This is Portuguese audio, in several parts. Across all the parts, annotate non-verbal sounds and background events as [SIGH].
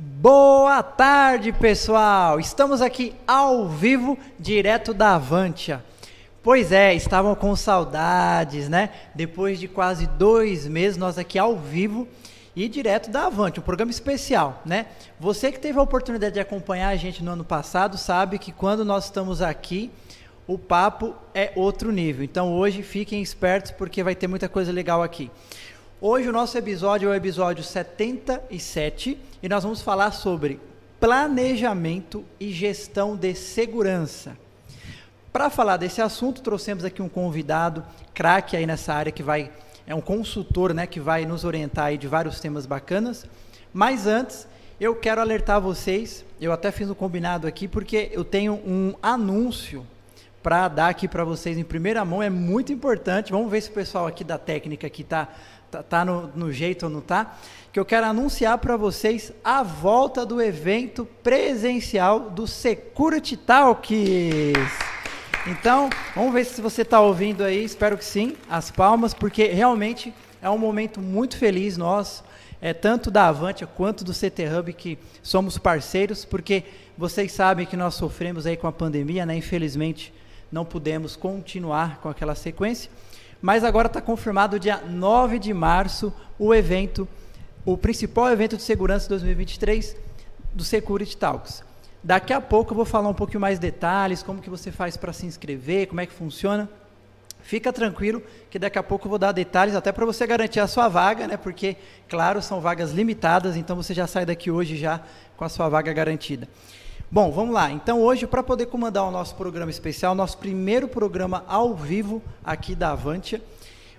Boa tarde, pessoal! Estamos aqui ao vivo, direto da Avantia. Pois é, estavam com saudades, né? Depois de quase dois meses, nós aqui ao vivo e direto da Avante, um programa especial, né? Você que teve a oportunidade de acompanhar a gente no ano passado sabe que quando nós estamos aqui, o papo é outro nível. Então hoje fiquem espertos porque vai ter muita coisa legal aqui. Hoje o nosso episódio é o episódio 77 e nós vamos falar sobre planejamento e gestão de segurança. Para falar desse assunto, trouxemos aqui um convidado, craque aí nessa área, que vai, é um consultor, né, que vai nos orientar aí de vários temas bacanas. Mas antes, eu quero alertar vocês, eu até fiz um combinado aqui, porque eu tenho um anúncio para dar aqui para vocês em primeira mão, é muito importante. Vamos ver se o pessoal aqui da técnica aqui está tá, tá no, no, jeito ou não tá, que eu quero anunciar para vocês a volta do evento presencial do Security Talks. Então, vamos ver se você está ouvindo aí, espero que sim, as palmas, porque realmente é um momento muito feliz nós, é, tanto da Avantia quanto do CT Hub, que somos parceiros, porque vocês sabem que nós sofremos aí com a pandemia, né? Infelizmente, não pudemos continuar com aquela sequência. Mas agora está confirmado dia 9 de março o evento, o principal evento de segurança 2023 do Security Talks. Daqui a pouco eu vou falar um pouquinho mais detalhes, como que você faz para se inscrever, como é que funciona. Fica tranquilo que daqui a pouco eu vou dar detalhes até para você garantir a sua vaga, né? Porque, claro, são vagas limitadas, então você já sai daqui hoje já com a sua vaga garantida. Bom, vamos lá. Então, hoje, para poder comandar o nosso programa especial, nosso primeiro programa ao vivo aqui da Avantia,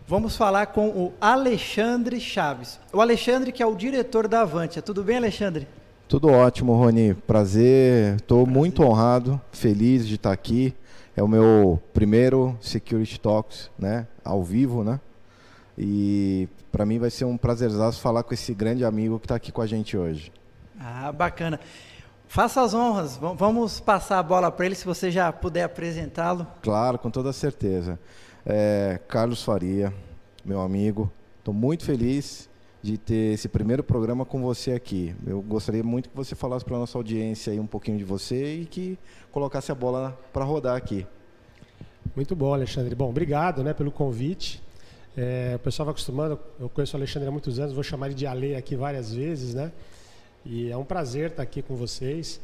vamos falar com o Alexandre Chaves. O Alexandre, que é o diretor da Avantia. Tudo bem, Alexandre? Tudo ótimo, Rony. Prazer. Estou muito honrado, feliz de estar aqui. É o meu primeiro Security Talks, né, ao vivo, né? E para mim vai ser um prazerzaço falar com esse grande amigo que está aqui com a gente hoje. Ah, bacana. Faça as honras. Vamos passar a bola para ele, se você já puder apresentá-lo. Claro, com toda certeza. É, Carlos Faria, meu amigo. Estou muito feliz de ter esse primeiro programa com você aqui. Eu gostaria muito que você falasse para a nossa audiência aí um pouquinho de você e que colocasse a bola para rodar aqui. Muito bom, Alexandre. Bom, obrigado né, pelo convite. É, o pessoal vai acostumando, eu conheço o Alexandre há muitos anos, vou chamar ele de Ale aqui várias vezes, né? E é um prazer estar aqui com vocês,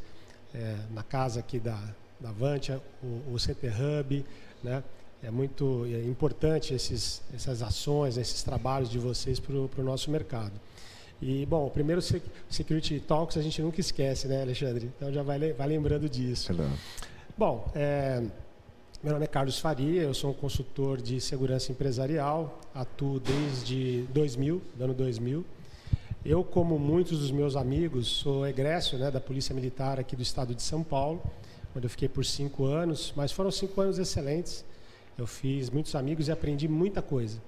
é, na casa aqui da, da Avantia, o, o CT Hub, né? É muito é importante esses, essas ações, esses trabalhos de vocês para o nosso mercado. E, bom, o primeiro Security Talks a gente nunca esquece, né, Alexandre? Então já vai, vai lembrando disso. Bom, é, meu nome é Carlos Faria, eu sou um consultor de segurança empresarial, atuo desde 2000, ano 2000. Eu, como muitos dos meus amigos, sou egresso né, da Polícia Militar aqui do estado de São Paulo, onde eu fiquei por cinco anos, mas foram cinco anos excelentes. Eu fiz muitos amigos e aprendi muita coisa.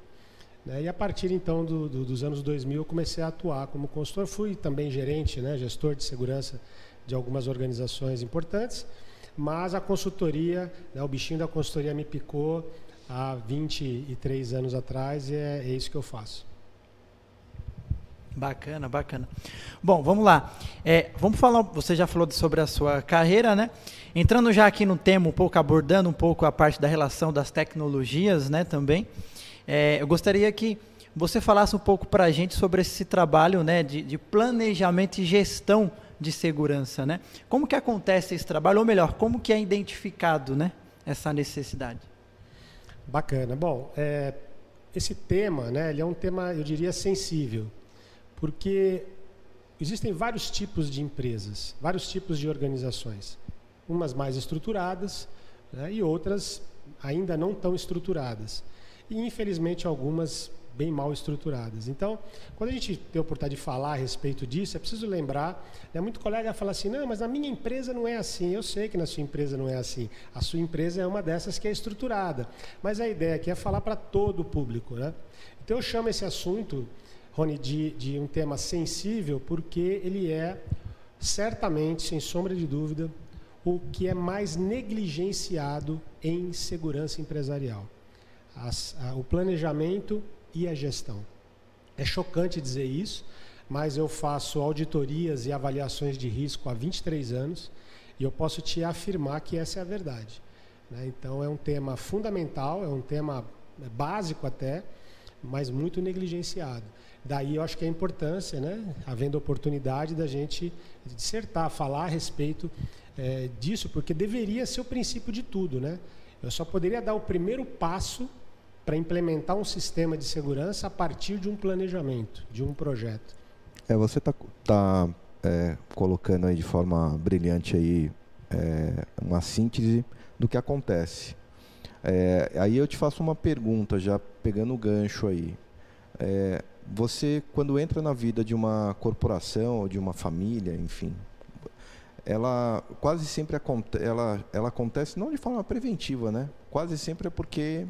Né? E a partir então do, do, dos anos 2000 eu comecei a atuar como consultor. Fui também gerente, né, gestor de segurança de algumas organizações importantes, mas a consultoria, né, o bichinho da consultoria me picou há 23 anos atrás e é, é isso que eu faço. Bacana, bacana. Bom, vamos lá. É, vamos falar. Você já falou sobre a sua carreira, né? Entrando já aqui no tema, um pouco abordando um pouco a parte da relação das tecnologias, né? Também. É, eu gostaria que você falasse um pouco para a gente sobre esse trabalho, né? De, de, planejamento e gestão de segurança, né? Como que acontece esse trabalho, ou melhor, como que é identificado, né? Essa necessidade. Bacana. Bom, é, esse tema, né? Ele é um tema, eu diria, sensível porque existem vários tipos de empresas, vários tipos de organizações, umas mais estruturadas né, e outras ainda não tão estruturadas. E infelizmente algumas bem mal estruturadas. Então, quando a gente tem a oportunidade de falar a respeito disso, é preciso lembrar, né, muito colega fala assim, não, mas na minha empresa não é assim. Eu sei que na sua empresa não é assim. A sua empresa é uma dessas que é estruturada. Mas a ideia aqui é falar para todo o público. Né? Então eu chamo esse assunto Rony, de, de um tema sensível, porque ele é, certamente, sem sombra de dúvida, o que é mais negligenciado em segurança empresarial. As, a, o planejamento e a gestão. É chocante dizer isso, mas eu faço auditorias e avaliações de risco há 23 anos e eu posso te afirmar que essa é a verdade. Né? Então é um tema fundamental, é um tema básico até, mas muito negligenciado. Daí eu acho que a importância, né, havendo oportunidade da gente dissertar, falar a respeito é, disso, porque deveria ser o princípio de tudo. Né? Eu só poderia dar o primeiro passo para implementar um sistema de segurança a partir de um planejamento, de um projeto. É, você está tá, é, colocando aí de forma brilhante aí é, uma síntese do que acontece. É, aí eu te faço uma pergunta, já pegando o gancho aí. É, você, quando entra na vida de uma corporação ou de uma família, enfim, ela quase sempre ela, ela acontece não de forma preventiva, né? Quase sempre é porque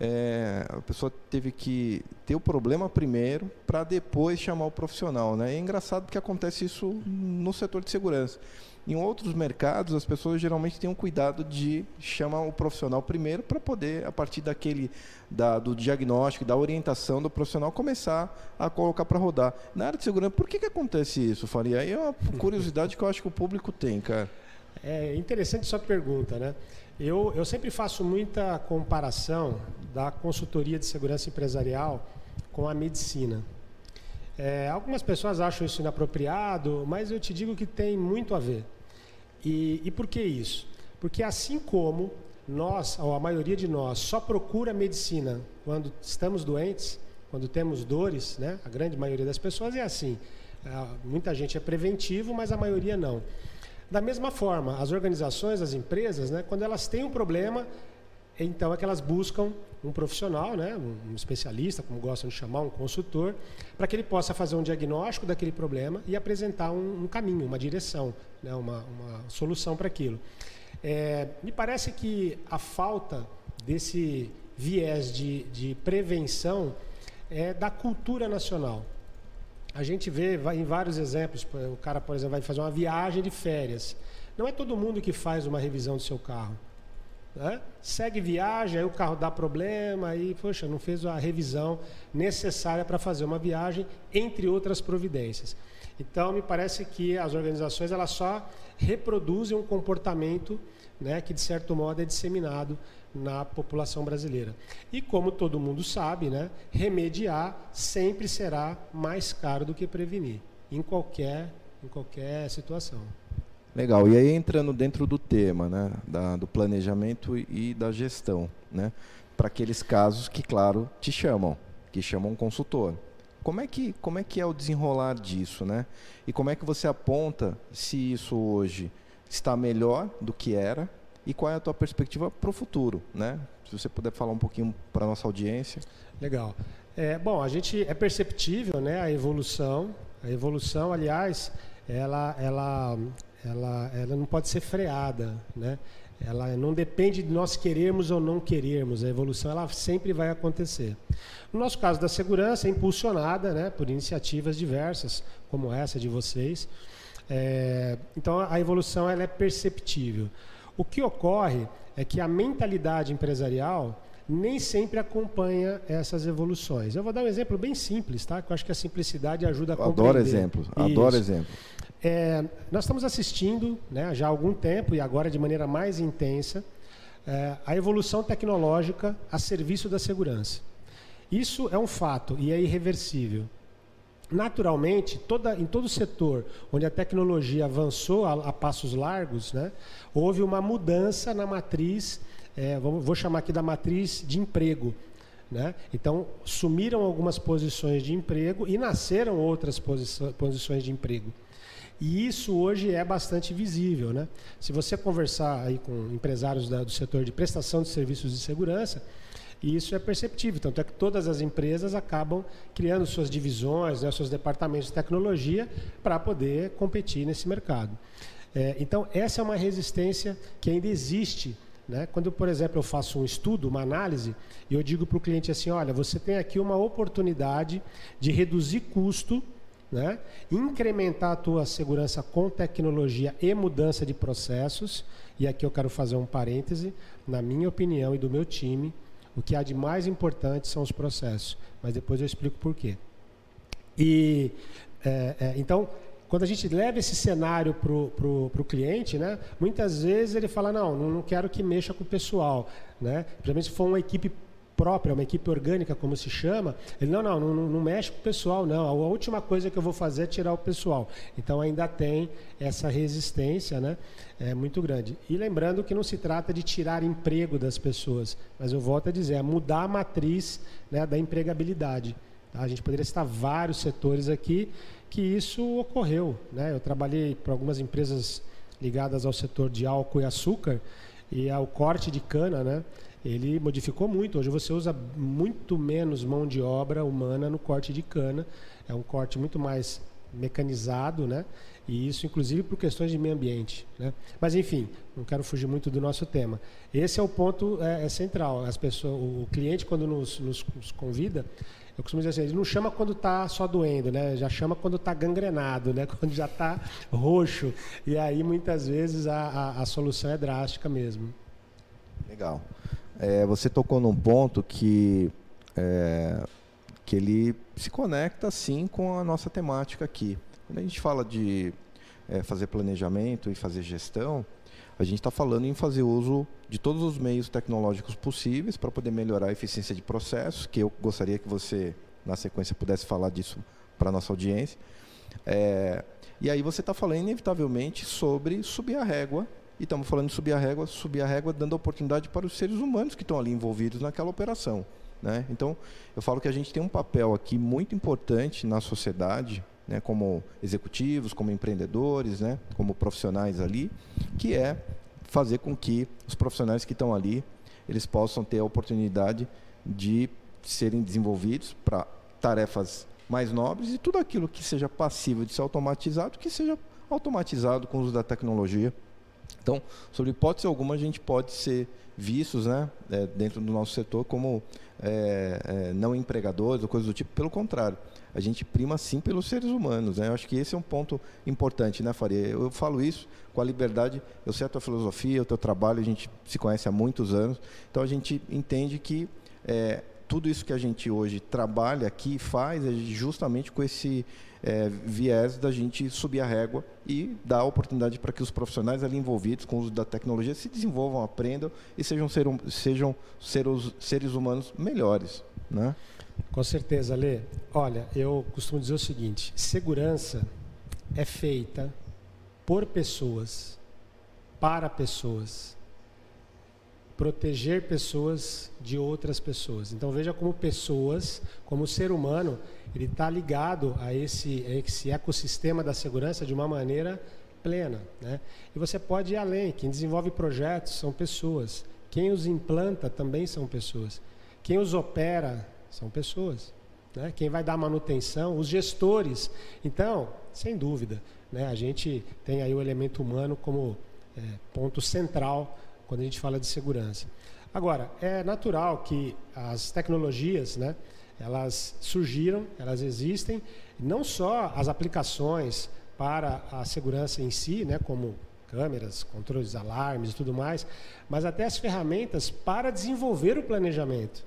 é, a pessoa teve que ter o problema primeiro para depois chamar o profissional, né? É engraçado porque acontece isso no setor de segurança. Em outros mercados, as pessoas geralmente têm um cuidado de chamar o profissional primeiro para poder, a partir daquele da, do diagnóstico, da orientação do profissional, começar a colocar para rodar. Na área de segurança, por que, que acontece isso, Faria? Aí é uma curiosidade que eu acho que o público tem, cara. É interessante sua pergunta, né? Eu, eu sempre faço muita comparação da consultoria de segurança empresarial com a medicina. É, algumas pessoas acham isso inapropriado, mas eu te digo que tem muito a ver. E, e por que isso? Porque assim como nós, ou a maioria de nós, só procura medicina quando estamos doentes, quando temos dores, né? a grande maioria das pessoas é assim. É, muita gente é preventivo, mas a maioria não. Da mesma forma, as organizações, as empresas, né, quando elas têm um problema, então é que elas buscam um profissional, né, um especialista, como gostam de chamar, um consultor, para que ele possa fazer um diagnóstico daquele problema e apresentar um, um caminho, uma direção, né, uma, uma solução para aquilo. É, me parece que a falta desse viés de, de prevenção é da cultura nacional. A gente vê em vários exemplos, o cara, por exemplo, vai fazer uma viagem de férias. Não é todo mundo que faz uma revisão do seu carro. Né? Segue viagem, aí o carro dá problema, aí, poxa, não fez a revisão necessária para fazer uma viagem, entre outras providências. Então, me parece que as organizações elas só reproduzem um comportamento né, que, de certo modo, é disseminado na população brasileira. E como todo mundo sabe, né, remediar sempre será mais caro do que prevenir, em qualquer, em qualquer situação. Legal. E aí entrando dentro do tema, né, da, do planejamento e da gestão, né, para aqueles casos que, claro, te chamam, que chamam um consultor. Como é que como é que é o desenrolar disso, né? E como é que você aponta se isso hoje está melhor do que era e qual é a tua perspectiva para o futuro, né? Se você puder falar um pouquinho para nossa audiência. Legal. É, bom, a gente é perceptível, né, a evolução. A evolução, aliás, ela, ela, ela, ela não pode ser freada, né? Ela não depende de nós querermos ou não querermos. A evolução ela sempre vai acontecer. No nosso caso da segurança, é impulsionada né, por iniciativas diversas, como essa de vocês. É, então a evolução ela é perceptível. O que ocorre é que a mentalidade empresarial nem sempre acompanha essas evoluções. Eu vou dar um exemplo bem simples, tá? Que eu acho que a simplicidade ajuda a compreender. Adoro exemplos, adoro exemplos. É, nós estamos assistindo, né, já há algum tempo e agora de maneira mais intensa, é, a evolução tecnológica a serviço da segurança. Isso é um fato e é irreversível. Naturalmente, toda, em todo setor onde a tecnologia avançou a, a passos largos, né, houve uma mudança na matriz, é, vou chamar aqui da matriz de emprego. Né? Então, sumiram algumas posições de emprego e nasceram outras posições de emprego. E isso hoje é bastante visível. Né? Se você conversar aí com empresários da, do setor de prestação de serviços de segurança, e isso é perceptível, tanto é que todas as empresas acabam criando suas divisões, né, seus departamentos de tecnologia para poder competir nesse mercado. É, então, essa é uma resistência que ainda existe. Né? Quando, por exemplo, eu faço um estudo, uma análise, e eu digo para o cliente assim: olha, você tem aqui uma oportunidade de reduzir custo né? incrementar a tua segurança com tecnologia e mudança de processos. E aqui eu quero fazer um parêntese, na minha opinião e do meu time, o que há de mais importante são os processos, mas depois eu explico por quê. E é, é, então, quando a gente leva esse cenário para o cliente, né, muitas vezes ele fala, não, não quero que mexa com o pessoal. Né? Principalmente se for uma equipe própria, uma equipe orgânica, como se chama, ele, não, não, não, não mexe com o pessoal, não. A última coisa que eu vou fazer é tirar o pessoal. Então ainda tem essa resistência né, é, muito grande. E lembrando que não se trata de tirar emprego das pessoas, mas eu volto a dizer, é mudar a matriz né, da empregabilidade. Tá? A gente poderia citar vários setores aqui que isso ocorreu. Né? Eu trabalhei para algumas empresas ligadas ao setor de álcool e açúcar e ao corte de cana, né? Ele modificou muito. Hoje você usa muito menos mão de obra humana no corte de cana. É um corte muito mais mecanizado, né? E isso, inclusive, por questões de meio ambiente. Né? Mas, enfim, não quero fugir muito do nosso tema. Esse é o ponto é, é central. As pessoas, o cliente, quando nos, nos, nos convida, eu costumo dizer assim, ele não chama quando está só doendo, né? Já chama quando está gangrenado, né? [LAUGHS] Quando já está roxo. E aí, muitas vezes, a, a, a solução é drástica mesmo. Legal. É, você tocou num ponto que, é, que ele se conecta sim com a nossa temática aqui. Quando a gente fala de é, fazer planejamento e fazer gestão, a gente está falando em fazer uso de todos os meios tecnológicos possíveis para poder melhorar a eficiência de processos, que eu gostaria que você, na sequência, pudesse falar disso para a nossa audiência. É, e aí você está falando, inevitavelmente, sobre subir a régua e estamos falando de subir a régua, subir a régua dando oportunidade para os seres humanos que estão ali envolvidos naquela operação. Né? Então, eu falo que a gente tem um papel aqui muito importante na sociedade, né, como executivos, como empreendedores, né, como profissionais ali, que é fazer com que os profissionais que estão ali eles possam ter a oportunidade de serem desenvolvidos para tarefas mais nobres e tudo aquilo que seja passível de ser automatizado, que seja automatizado com o uso da tecnologia então, sobre hipótese alguma, a gente pode ser vistos né, é, dentro do nosso setor como é, é, não empregadores ou coisas do tipo. Pelo contrário, a gente prima sim pelos seres humanos. Né? Eu acho que esse é um ponto importante, né, Faria? Eu, eu falo isso com a liberdade. Eu sei a tua filosofia, o teu trabalho, a gente se conhece há muitos anos. Então, a gente entende que é, tudo isso que a gente hoje trabalha aqui faz é justamente com esse é, viés da gente subir a régua e dar a oportunidade para que os profissionais ali envolvidos com o uso da tecnologia se desenvolvam, aprendam e sejam, ser, sejam seres, seres humanos melhores. Né? Com certeza, Lê. Olha, eu costumo dizer o seguinte: segurança é feita por pessoas, para pessoas proteger pessoas de outras pessoas. Então veja como pessoas, como ser humano, ele está ligado a esse, a esse ecossistema da segurança de uma maneira plena. Né? E você pode ir além. Quem desenvolve projetos são pessoas. Quem os implanta também são pessoas. Quem os opera são pessoas. Né? Quem vai dar manutenção, os gestores. Então, sem dúvida, né? a gente tem aí o elemento humano como é, ponto central quando a gente fala de segurança. Agora, é natural que as tecnologias, né, elas surgiram, elas existem, não só as aplicações para a segurança em si, né, como câmeras, controles, alarmes e tudo mais, mas até as ferramentas para desenvolver o planejamento.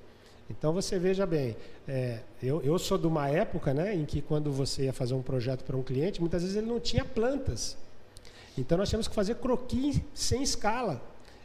Então você veja bem, é, eu, eu sou de uma época né, em que quando você ia fazer um projeto para um cliente, muitas vezes ele não tinha plantas. Então nós tínhamos que fazer croquis sem escala.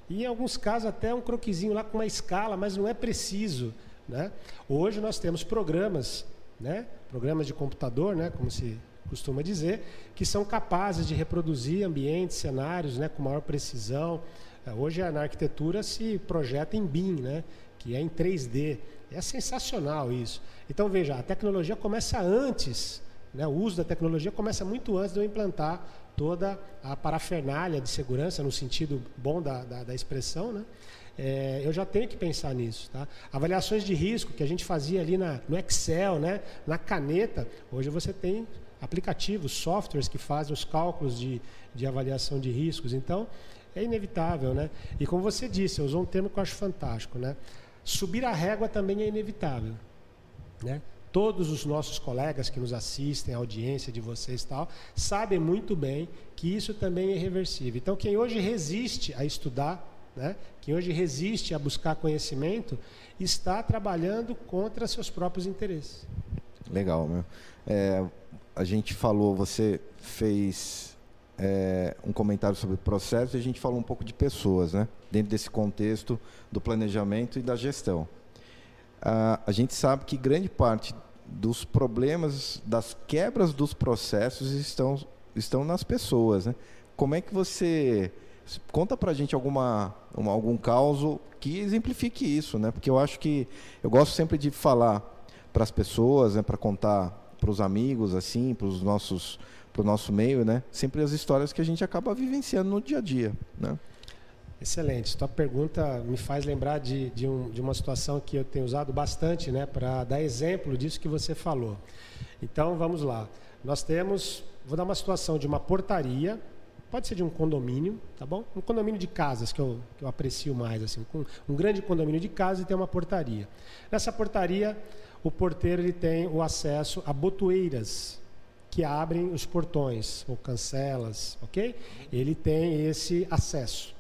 E em alguns casos até um croquisinho lá com uma escala, mas não é preciso. Né? Hoje nós temos programas, né? programas de computador, né? como se costuma dizer, que são capazes de reproduzir ambientes, cenários né? com maior precisão. É, hoje na arquitetura se projeta em BIM, né? que é em 3D. É sensacional isso. Então veja, a tecnologia começa antes, né? o uso da tecnologia começa muito antes de eu implantar toda a parafernália de segurança, no sentido bom da, da, da expressão, né? É, eu já tenho que pensar nisso. Tá? Avaliações de risco que a gente fazia ali na, no Excel, né? na caneta, hoje você tem aplicativos, softwares que fazem os cálculos de, de avaliação de riscos. Então, é inevitável. Né? E como você disse, eu usou um termo que eu acho fantástico. Né? Subir a régua também é inevitável. Né? Todos os nossos colegas que nos assistem, a audiência de vocês e tal, sabem muito bem que isso também é irreversível. Então, quem hoje resiste a estudar, né, quem hoje resiste a buscar conhecimento, está trabalhando contra seus próprios interesses. Legal, meu. É, a gente falou, você fez é, um comentário sobre processo e a gente falou um pouco de pessoas, né? Dentro desse contexto do planejamento e da gestão. Ah, a gente sabe que grande parte dos problemas, das quebras dos processos estão, estão nas pessoas, né? Como é que você conta para a gente alguma uma, algum caso que exemplifique isso, né? Porque eu acho que eu gosto sempre de falar para as pessoas, né? Para contar para os amigos, assim, para os nossos para o nosso meio, né? Sempre as histórias que a gente acaba vivenciando no dia a dia, né? Excelente. Tua pergunta me faz lembrar de, de, um, de uma situação que eu tenho usado bastante, né, para dar exemplo disso que você falou. Então, vamos lá. Nós temos, vou dar uma situação de uma portaria, pode ser de um condomínio, tá bom? Um condomínio de casas que eu, que eu aprecio mais, assim, um grande condomínio de casas e tem uma portaria. Nessa portaria, o porteiro ele tem o acesso a botoeiras que abrem os portões ou cancelas, ok? Ele tem esse acesso.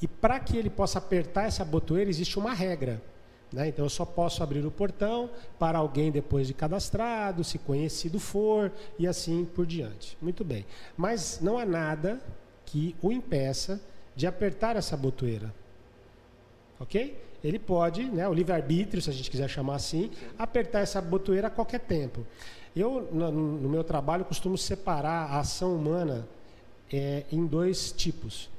E para que ele possa apertar essa botoeira, existe uma regra. Né? Então eu só posso abrir o portão para alguém depois de cadastrado, se conhecido for, e assim por diante. Muito bem. Mas não há nada que o impeça de apertar essa botoeira. Ok? Ele pode, né, o livre-arbítrio, se a gente quiser chamar assim, apertar essa botoeira a qualquer tempo. Eu, no, no meu trabalho, costumo separar a ação humana é, em dois tipos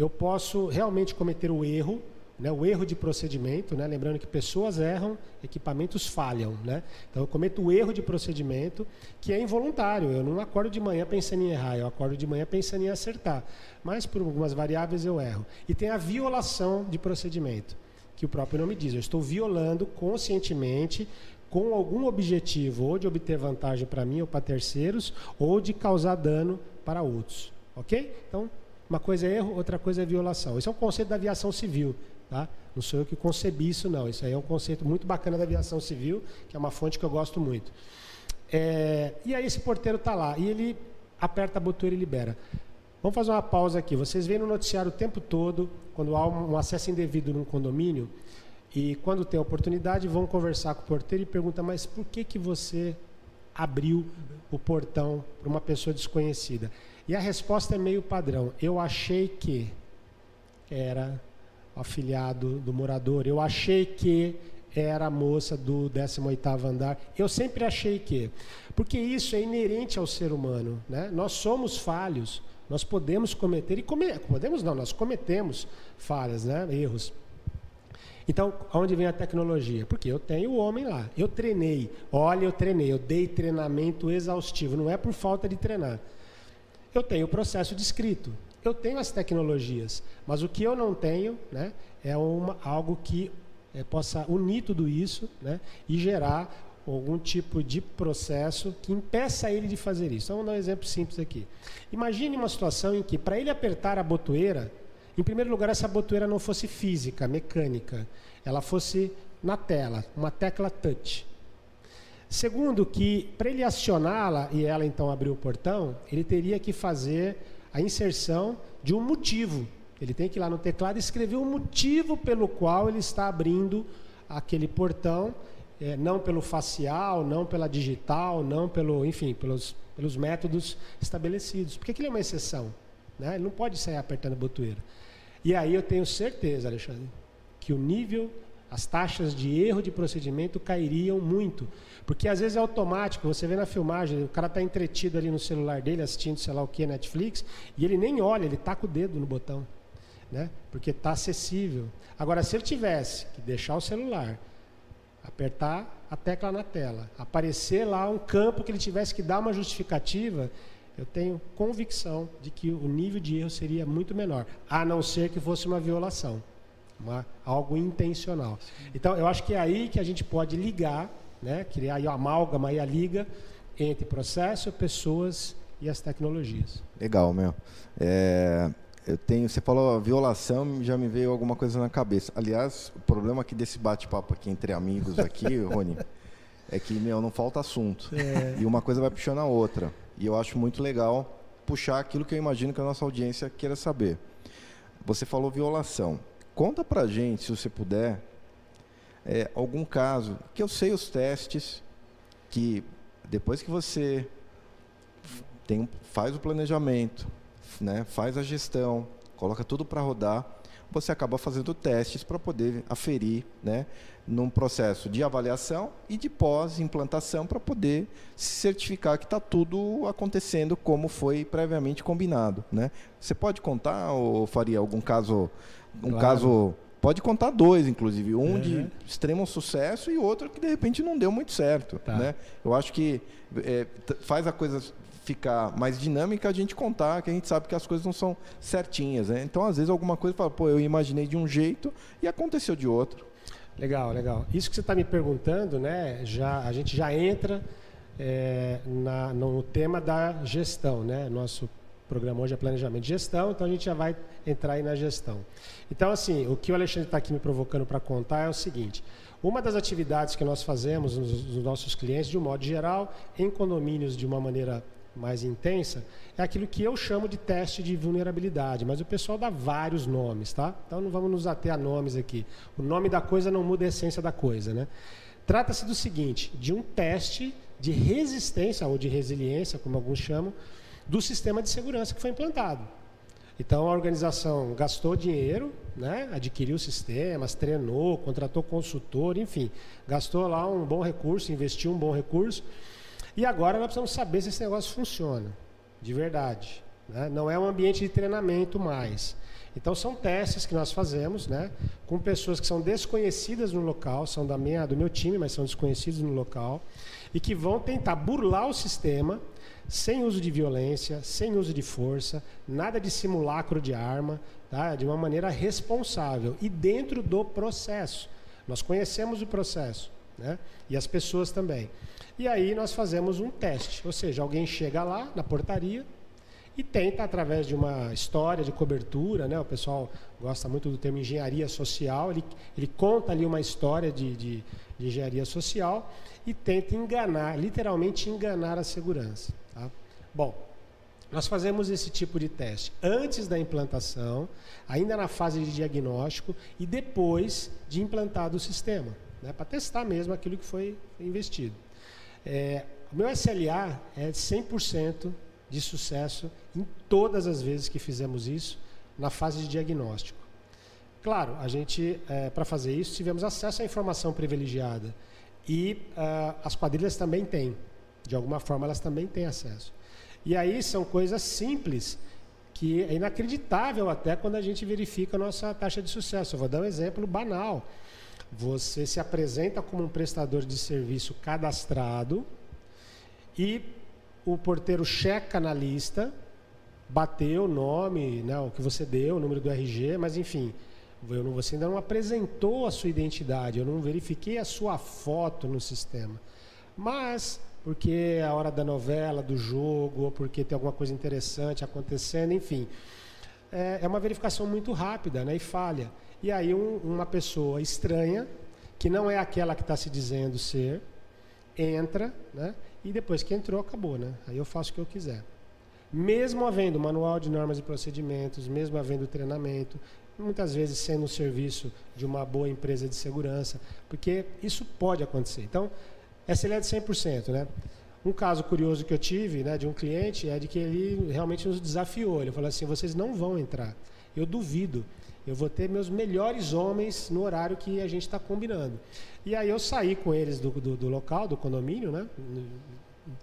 eu posso realmente cometer o erro, né, o erro de procedimento, né, lembrando que pessoas erram, equipamentos falham. Né? Então eu cometo o erro de procedimento que é involuntário. Eu não acordo de manhã pensando em errar, eu acordo de manhã pensando em acertar. Mas por algumas variáveis eu erro. E tem a violação de procedimento, que o próprio nome diz. Eu estou violando conscientemente com algum objetivo, ou de obter vantagem para mim ou para terceiros, ou de causar dano para outros. Ok? Então, uma coisa é erro, outra coisa é violação. Esse é um conceito da aviação civil. Tá? Não sou eu que concebi isso, não. Isso aí é um conceito muito bacana da aviação civil, que é uma fonte que eu gosto muito. É, e aí esse porteiro está lá e ele aperta a botoeira e libera. Vamos fazer uma pausa aqui. Vocês veem no noticiário o tempo todo, quando há um acesso indevido num condomínio, e quando tem oportunidade, vão conversar com o porteiro e perguntam, mas por que, que você abriu o portão para uma pessoa desconhecida? E a resposta é meio padrão. Eu achei que era afiliado do morador. Eu achei que era a moça do 18º andar. Eu sempre achei que. Porque isso é inerente ao ser humano. Né? Nós somos falhos. Nós podemos cometer, e come, podemos não, nós cometemos falhas, né? erros. Então, aonde vem a tecnologia? Porque eu tenho o homem lá. Eu treinei. Olha, eu treinei. Eu dei treinamento exaustivo. Não é por falta de treinar. Eu tenho o processo de escrito, eu tenho as tecnologias, mas o que eu não tenho né, é uma, algo que é, possa unir tudo isso né, e gerar algum tipo de processo que impeça ele de fazer isso. Então, vamos dar um exemplo simples aqui. Imagine uma situação em que, para ele apertar a botoeira, em primeiro lugar, essa botoeira não fosse física, mecânica, ela fosse na tela, uma tecla touch. Segundo, que para ele acioná-la e ela então abrir o portão, ele teria que fazer a inserção de um motivo. Ele tem que ir lá no teclado escrever o um motivo pelo qual ele está abrindo aquele portão, é, não pelo facial, não pela digital, não pelo, enfim, pelos, pelos métodos estabelecidos. Porque aquilo é uma exceção. Né? Ele não pode sair apertando a botoeira. E aí eu tenho certeza, Alexandre, que o nível as taxas de erro de procedimento cairiam muito. Porque às vezes é automático, você vê na filmagem, o cara está entretido ali no celular dele, assistindo sei lá o que, Netflix, e ele nem olha, ele taca o dedo no botão. Né? Porque está acessível. Agora, se ele tivesse que deixar o celular, apertar a tecla na tela, aparecer lá um campo que ele tivesse que dar uma justificativa, eu tenho convicção de que o nível de erro seria muito menor, a não ser que fosse uma violação uma, algo intencional. Então, eu acho que é aí que a gente pode ligar, né, criar aí a amálgama aí a liga entre processo, pessoas e as tecnologias. Legal, meu. É, eu tenho, você falou violação, já me veio alguma coisa na cabeça. Aliás, o problema aqui desse bate-papo aqui entre amigos aqui, [LAUGHS] Rony, é que meu não falta assunto é. e uma coisa vai puxando a outra. E eu acho muito legal puxar aquilo que eu imagino que a nossa audiência queira saber. Você falou violação. Conta pra gente, se você puder, é, algum caso, que eu sei os testes, que depois que você tem, faz o planejamento, né, faz a gestão, coloca tudo para rodar, você acaba fazendo testes para poder aferir, né, num processo de avaliação e de pós-implantação para poder se certificar que está tudo acontecendo como foi previamente combinado, né? Você pode contar ou faria algum caso, um claro. caso Pode contar dois, inclusive. Um uhum. de extremo sucesso e outro que de repente não deu muito certo. Tá. Né? Eu acho que é, faz a coisa ficar mais dinâmica a gente contar que a gente sabe que as coisas não são certinhas. Né? Então, às vezes, alguma coisa fala, pô, eu imaginei de um jeito e aconteceu de outro. Legal, legal. Isso que você está me perguntando, né? Já, a gente já entra é, na, no tema da gestão, né? Nosso programa hoje é planejamento de gestão, então a gente já vai entrar aí na gestão. Então, assim, o que o Alexandre está aqui me provocando para contar é o seguinte: uma das atividades que nós fazemos nos, nos nossos clientes, de um modo geral, em condomínios de uma maneira mais intensa, é aquilo que eu chamo de teste de vulnerabilidade, mas o pessoal dá vários nomes, tá? Então não vamos nos ater a nomes aqui. O nome da coisa não muda a essência da coisa, né? Trata-se do seguinte, de um teste de resistência ou de resiliência, como alguns chamam, do sistema de segurança que foi implantado. Então a organização gastou dinheiro, né, adquiriu sistemas, treinou, contratou consultor, enfim, gastou lá um bom recurso, investiu um bom recurso. E agora nós precisamos saber se esse negócio funciona, de verdade. Né? Não é um ambiente de treinamento mais. Então são testes que nós fazemos, né, com pessoas que são desconhecidas no local, são da minha, do meu time, mas são desconhecidos no local, e que vão tentar burlar o sistema sem uso de violência, sem uso de força, nada de simulacro de arma, tá? de uma maneira responsável e dentro do processo. Nós conhecemos o processo né? e as pessoas também. E aí nós fazemos um teste, ou seja, alguém chega lá na portaria e tenta, através de uma história de cobertura, né? o pessoal gosta muito do termo engenharia social, ele, ele conta ali uma história de, de, de engenharia social e tenta enganar, literalmente enganar a segurança. Bom, nós fazemos esse tipo de teste antes da implantação, ainda na fase de diagnóstico e depois de implantado o sistema, né, para testar mesmo aquilo que foi investido. É, o meu SLA é 100% de sucesso em todas as vezes que fizemos isso na fase de diagnóstico. Claro, a gente, é, para fazer isso, tivemos acesso à informação privilegiada e uh, as quadrilhas também têm. De alguma forma, elas também têm acesso. E aí são coisas simples que é inacreditável até quando a gente verifica a nossa taxa de sucesso. Eu vou dar um exemplo banal. Você se apresenta como um prestador de serviço cadastrado e o porteiro checa na lista, bateu o nome, né, o que você deu, o número do RG, mas enfim, não, você ainda não apresentou a sua identidade, eu não verifiquei a sua foto no sistema. Mas, porque é a hora da novela, do jogo, ou porque tem alguma coisa interessante acontecendo, enfim. É, é uma verificação muito rápida né, e falha. E aí um, uma pessoa estranha, que não é aquela que está se dizendo ser, entra, né, e depois que entrou, acabou. Né? Aí eu faço o que eu quiser. Mesmo havendo manual de normas e procedimentos, mesmo havendo treinamento, muitas vezes sendo um serviço de uma boa empresa de segurança, porque isso pode acontecer. Então, SLA é de 100%, né? Um caso curioso que eu tive, né, de um cliente, é de que ele realmente nos desafiou. Ele falou assim: vocês não vão entrar. Eu duvido. Eu vou ter meus melhores homens no horário que a gente está combinando. E aí eu saí com eles do, do, do local, do condomínio, né?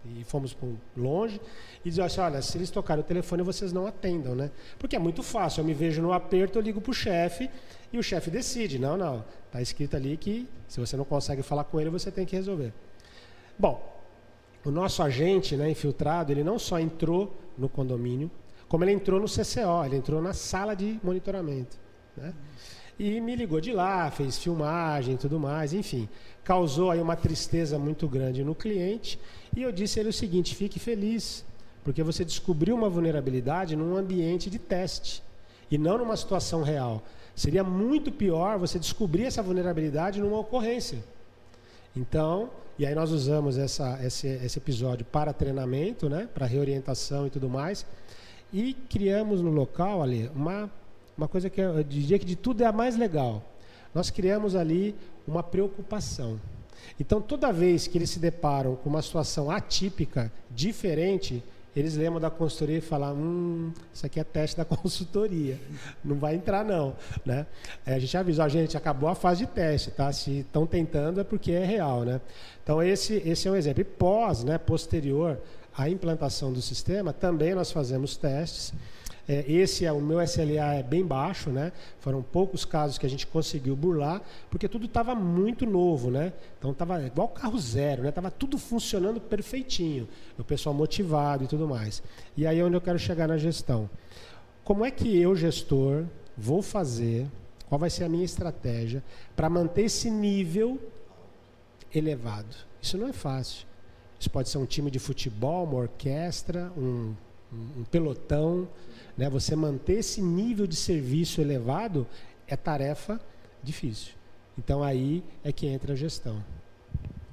e fomos longe, e dizia assim, olha, se eles tocarem o telefone, vocês não atendam, né? Porque é muito fácil, eu me vejo no aperto, eu ligo para o chefe, e o chefe decide, não, não, está escrito ali que se você não consegue falar com ele, você tem que resolver. Bom, o nosso agente né, infiltrado, ele não só entrou no condomínio, como ele entrou no CCO, ele entrou na sala de monitoramento. Né? E me ligou de lá, fez filmagem e tudo mais, enfim. Causou aí uma tristeza muito grande no cliente. E eu disse a ele o seguinte: fique feliz, porque você descobriu uma vulnerabilidade num ambiente de teste e não numa situação real. Seria muito pior você descobrir essa vulnerabilidade numa ocorrência. Então, e aí nós usamos essa, esse, esse episódio para treinamento, né, para reorientação e tudo mais, e criamos no local ali uma uma coisa que eu diria que de tudo é a mais legal. Nós criamos ali uma preocupação. Então, toda vez que eles se deparam com uma situação atípica, diferente, eles lembram da consultoria e falam: hum, isso aqui é teste da [LAUGHS] consultoria, não vai entrar não, né? É, a gente avisa, a gente acabou a fase de teste, tá? Se estão tentando é porque é real, né? Então esse esse é um exemplo. E pós, né, posterior à implantação do sistema, também nós fazemos testes é, esse é o meu SLA é bem baixo, né? Foram poucos casos que a gente conseguiu burlar, porque tudo estava muito novo, né? Então estava igual carro zero, né? Tava tudo funcionando perfeitinho, o pessoal motivado e tudo mais. E aí é onde eu quero chegar na gestão. Como é que eu, gestor, vou fazer? Qual vai ser a minha estratégia para manter esse nível elevado? Isso não é fácil. Isso pode ser um time de futebol, uma orquestra, um, um pelotão, né? Você manter esse nível de serviço elevado é tarefa difícil. Então aí é que entra a gestão.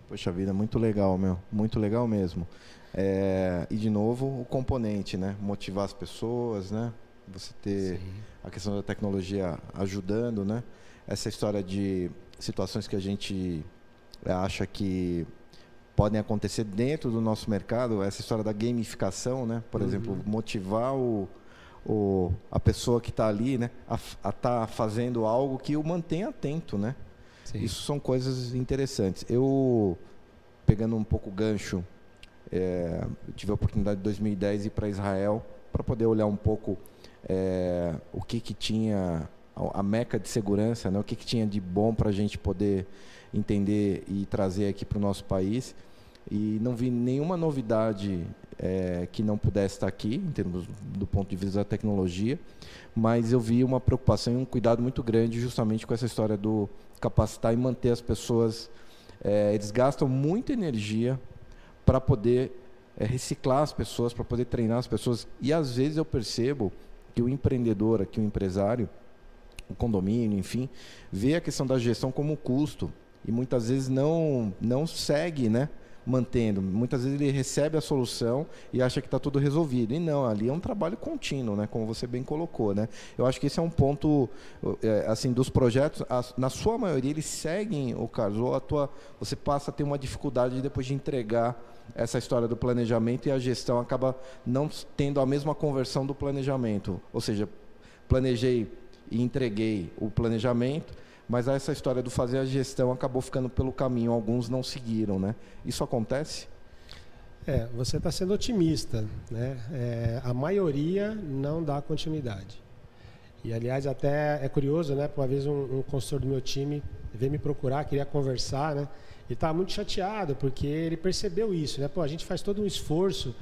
Poxa vida, muito legal, meu. Muito legal mesmo. É, e de novo o componente, né? Motivar as pessoas, né? Você ter Sim. a questão da tecnologia ajudando, né? Essa história de situações que a gente acha que podem acontecer dentro do nosso mercado, essa história da gamificação, né? Por uhum. exemplo, motivar o, o, a pessoa que está ali, né, a tá fazendo algo que o mantenha atento, né? Sim. Isso são coisas interessantes. Eu, pegando um pouco o gancho, é, tive a oportunidade de 2010 ir para Israel para poder olhar um pouco é, o que que tinha a, a meca de segurança, né? O que que tinha de bom para a gente poder entender e trazer aqui para o nosso país e não vi nenhuma novidade é, que não pudesse estar aqui, em termos do ponto de vista da tecnologia, mas eu vi uma preocupação e um cuidado muito grande justamente com essa história do capacitar e manter as pessoas. É, eles gastam muita energia para poder é, reciclar as pessoas, para poder treinar as pessoas. E às vezes eu percebo que o empreendedor, aqui o empresário, o condomínio, enfim, vê a questão da gestão como custo e muitas vezes não não segue, né? Mantendo. Muitas vezes ele recebe a solução e acha que está tudo resolvido. E não, ali é um trabalho contínuo, né? como você bem colocou. Né? Eu acho que esse é um ponto, é, assim, dos projetos, na sua maioria, eles seguem o caso, ou a tua, você passa a ter uma dificuldade depois de entregar essa história do planejamento e a gestão acaba não tendo a mesma conversão do planejamento. Ou seja, planejei e entreguei o planejamento, mas essa história do fazer a gestão acabou ficando pelo caminho, alguns não seguiram, né? Isso acontece? É, você está sendo otimista, né? É, a maioria não dá continuidade. E aliás até é curioso, né? Uma vez um, um consultor do meu time veio me procurar, queria conversar, né? E estava muito chateado porque ele percebeu isso, né? Pô, a gente faz todo um esforço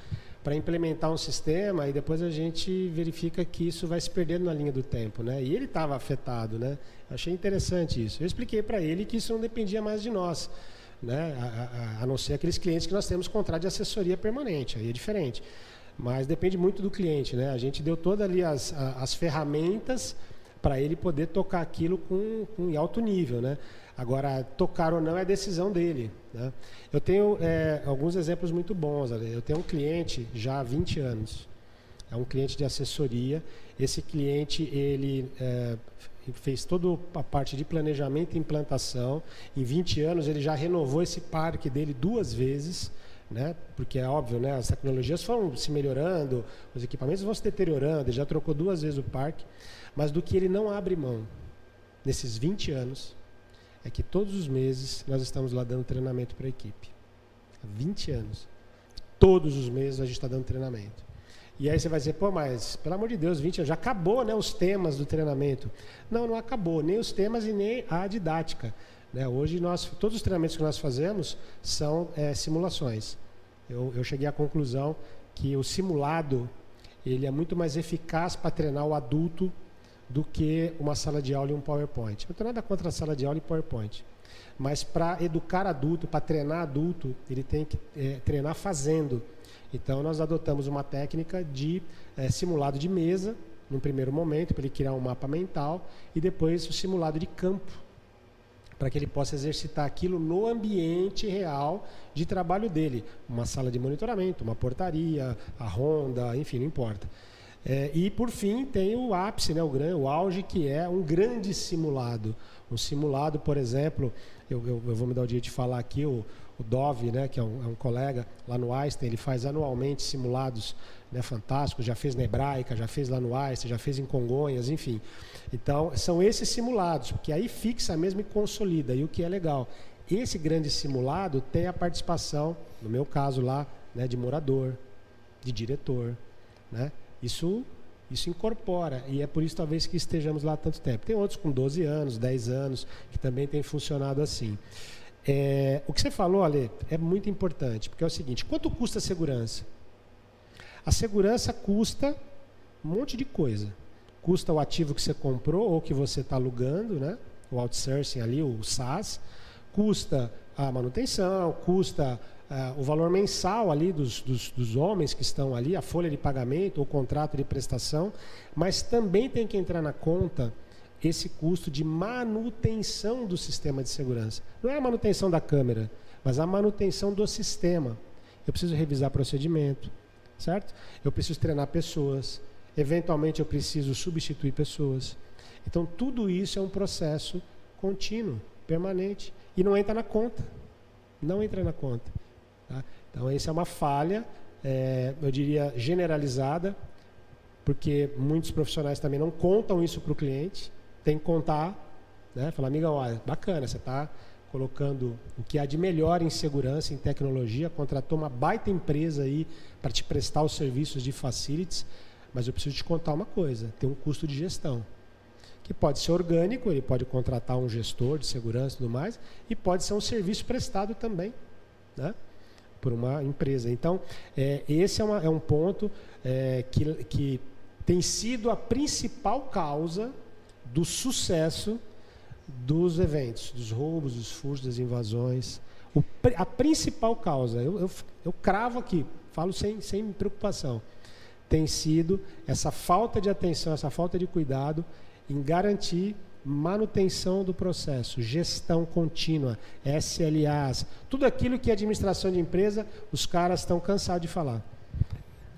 para implementar um sistema e depois a gente verifica que isso vai se perdendo na linha do tempo, né? E ele estava afetado, né? Achei interessante isso. Eu expliquei para ele que isso não dependia mais de nós, né? A, a, a, não ser aqueles clientes que nós temos contrato de assessoria permanente, aí é diferente. Mas depende muito do cliente, né? A gente deu todas ali as, as ferramentas para ele poder tocar aquilo com, com alto nível, né? Agora, tocar ou não é decisão dele. Né? Eu tenho é, alguns exemplos muito bons. Eu tenho um cliente já há 20 anos. É um cliente de assessoria. Esse cliente, ele é, fez toda a parte de planejamento e implantação. Em 20 anos, ele já renovou esse parque dele duas vezes. Né? Porque é óbvio, né? As tecnologias foram se melhorando, os equipamentos vão se deteriorando, ele já trocou duas vezes o parque, mas do que ele não abre mão nesses 20 anos é que todos os meses nós estamos lá dando treinamento para a equipe. Há 20 anos. Todos os meses a gente está dando treinamento. E aí você vai dizer, pô, mas pelo amor de Deus, 20 anos, já acabou né, os temas do treinamento. Não, não acabou, nem os temas e nem a didática. Né? Hoje nós, todos os treinamentos que nós fazemos são é, simulações. Eu, eu cheguei à conclusão que o simulado ele é muito mais eficaz para treinar o adulto do que uma sala de aula e um PowerPoint. Não tenho nada contra a sala de aula e PowerPoint. Mas para educar adulto, para treinar adulto, ele tem que é, treinar fazendo. Então nós adotamos uma técnica de é, simulado de mesa, num primeiro momento, para ele criar um mapa mental, e depois o simulado de campo, para que ele possa exercitar aquilo no ambiente real de trabalho dele. Uma sala de monitoramento, uma portaria, a ronda, enfim, não importa. É, e por fim tem o ápice, né, o, o auge, que é um grande simulado. Um simulado, por exemplo, eu, eu, eu vou me dar o dia de falar aqui, o, o Dove, né, que é um, é um, colega lá no Einstein, ele faz anualmente simulados né, fantásticos, já fez na Hebraica, já fez lá no Einstein, já fez em Congonhas, enfim. Então, são esses simulados, porque aí fixa mesmo e consolida. E o que é legal, esse grande simulado tem a participação, no meu caso lá, né, de morador, de diretor, né? Isso isso incorpora e é por isso talvez que estejamos lá tanto tempo. Tem outros com 12 anos, 10 anos que também têm funcionado assim. É, o que você falou, Ale, é muito importante, porque é o seguinte: quanto custa a segurança? A segurança custa um monte de coisa. Custa o ativo que você comprou ou que você está alugando, né? o outsourcing ali, o SaaS. Custa a manutenção, custa uh, o valor mensal ali dos, dos, dos, homens que estão ali, a folha de pagamento, o contrato de prestação, mas também tem que entrar na conta esse custo de manutenção do sistema de segurança. Não é a manutenção da câmera, mas a manutenção do sistema. Eu preciso revisar procedimento, certo? Eu preciso treinar pessoas, eventualmente eu preciso substituir pessoas. Então tudo isso é um processo contínuo, permanente e não entra na conta. Não entra na conta. Tá? Então, essa é uma falha, é, eu diria, generalizada, porque muitos profissionais também não contam isso para o cliente, tem que contar, né? falar, amiga, olha, bacana, você está colocando o que há de melhor em segurança, em tecnologia, contratou uma baita empresa aí para te prestar os serviços de facilities, mas eu preciso te contar uma coisa, tem um custo de gestão que pode ser orgânico, ele pode contratar um gestor de segurança e tudo mais, e pode ser um serviço prestado também, né? Por uma empresa. Então, é, esse é, uma, é, um ponto é, que, que tem sido a principal causa do sucesso dos eventos, dos roubos, dos furtos, das invasões. O, a principal causa, eu, eu, eu cravo aqui, falo sem, sem preocupação, tem sido essa falta de atenção, essa falta de cuidado em garantir manutenção do processo, gestão contínua, SLAs, tudo aquilo que a administração de empresa, os caras estão cansados de falar.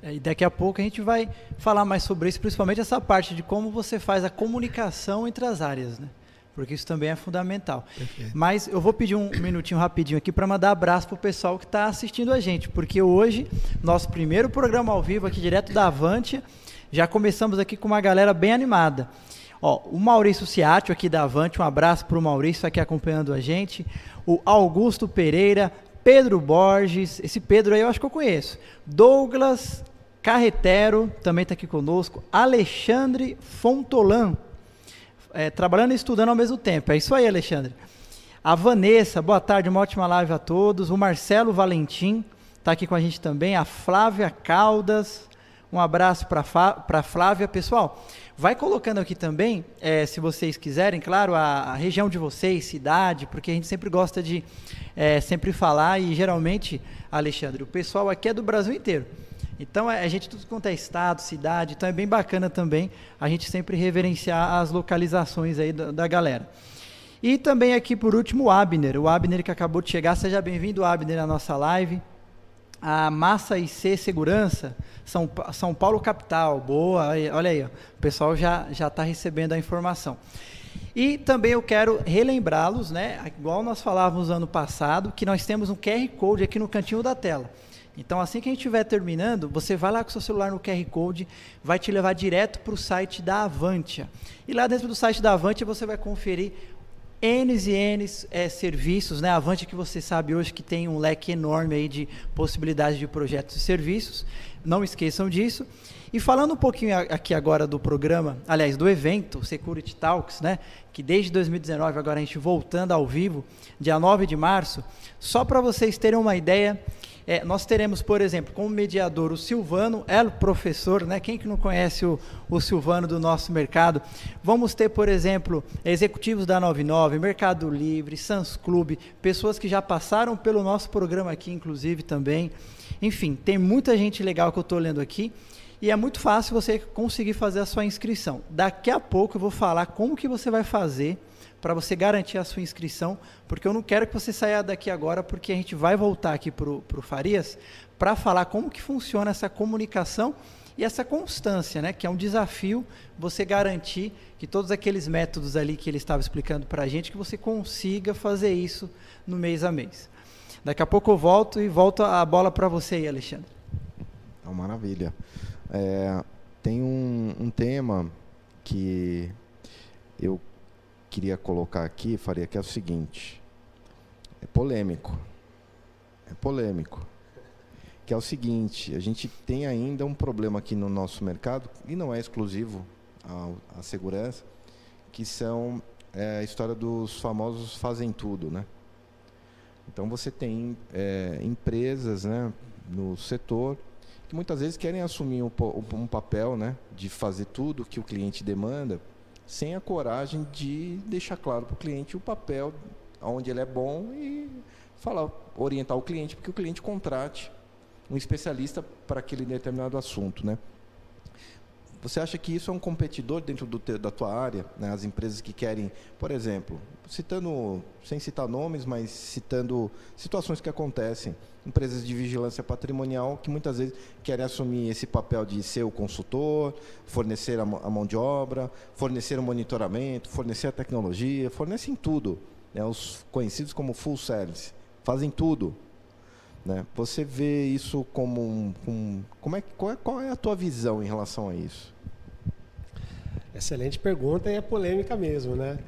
É, e daqui a pouco a gente vai falar mais sobre isso, principalmente essa parte de como você faz a comunicação entre as áreas, né? Porque isso também é fundamental. Perfeito. Mas eu vou pedir um minutinho rapidinho aqui para mandar abraço para o pessoal que está assistindo a gente, porque hoje, nosso primeiro programa ao vivo aqui direto da Avante, já começamos aqui com uma galera bem animada. Ó, o Maurício Ciatio aqui da Avante, um abraço para o Maurício aqui acompanhando a gente. O Augusto Pereira, Pedro Borges, esse Pedro aí eu acho que eu conheço. Douglas Carretero também está aqui conosco. Alexandre Fontolan, é, trabalhando e estudando ao mesmo tempo. É isso aí, Alexandre. A Vanessa, boa tarde, uma ótima live a todos. O Marcelo Valentim está aqui com a gente também. A Flávia Caldas, um abraço para Flávia. Pessoal, Vai colocando aqui também, é, se vocês quiserem, claro, a, a, região de vocês, cidade, porque a gente sempre gosta de é, sempre falar e geralmente, Alexandre, o pessoal aqui é do Brasil inteiro. Então é, a gente tudo quanto é estado, cidade, então é bem bacana também a gente sempre reverenciar as localizações aí da, da galera. E também aqui por último o Abner, o Abner que acabou de chegar, seja bem-vindo Abner na nossa live. A Massa IC Segurança, são, São Paulo capital, boa, olha aí, ó, o pessoal já está recebendo a informação. E também eu quero relembrá-los, né, igual nós falávamos ano passado, que nós temos um QR Code aqui no cantinho da tela. Então, assim que a gente estiver terminando, você vai lá com seu celular no QR Code, vai te levar direto para o site da Avantia. E lá dentro do site da Avantia você vai conferir N e N é, serviços, né? Avante que você sabe hoje que tem um leque enorme aí de possibilidades de projetos e serviços. Não esqueçam disso. E falando um pouquinho aqui agora do programa, aliás, do evento Security Talks, né? Que desde 2019 agora a gente voltando ao vivo, dia 9 de março, só para vocês terem uma ideia, é, nós teremos, por exemplo, como mediador o Silvano, é o professor, né? Quem que não conhece o, o Silvano do nosso mercado? Vamos ter, por exemplo, executivos da 99, Mercado Livre, Sans Club, pessoas que já passaram pelo nosso programa aqui, inclusive também. Enfim, tem muita gente legal que eu estou lendo aqui. E é muito fácil você conseguir fazer a sua inscrição. Daqui a pouco eu vou falar como que você vai fazer para você garantir a sua inscrição, porque eu não quero que você saia daqui agora, porque a gente vai voltar aqui para o Farias para falar como que funciona essa comunicação e essa constância, né? Que é um desafio você garantir que todos aqueles métodos ali que ele estava explicando para a gente, que você consiga fazer isso no mês a mês. Daqui a pouco eu volto e volto a bola para você aí, Alexandre. É uma maravilha. É, tem um, um tema que eu queria colocar aqui, faria que é o seguinte. É polêmico. É polêmico. Que é o seguinte, a gente tem ainda um problema aqui no nosso mercado, e não é exclusivo à, segurança, que são é, a história dos famosos fazem tudo, né? Então você tem é, empresas né, no setor muitas vezes querem assumir um, um papel né, de fazer tudo que o cliente demanda, sem a coragem de deixar claro para o cliente o papel onde ele é bom e falar, orientar o cliente, porque o cliente contrate um especialista para aquele determinado assunto. Né? Você acha que isso é um competidor dentro do, da tua área? Né? As empresas que querem, por exemplo, citando, sem citar nomes, mas citando situações que acontecem, empresas de vigilância patrimonial que muitas vezes querem assumir esse papel de ser o consultor, fornecer a mão de obra, fornecer o monitoramento, fornecer a tecnologia, fornecem tudo. Né? Os conhecidos como full service, fazem tudo. Né? Você vê isso como um, um como é, qual, é, qual é a tua visão em relação a isso? Excelente pergunta e é polêmica mesmo, né?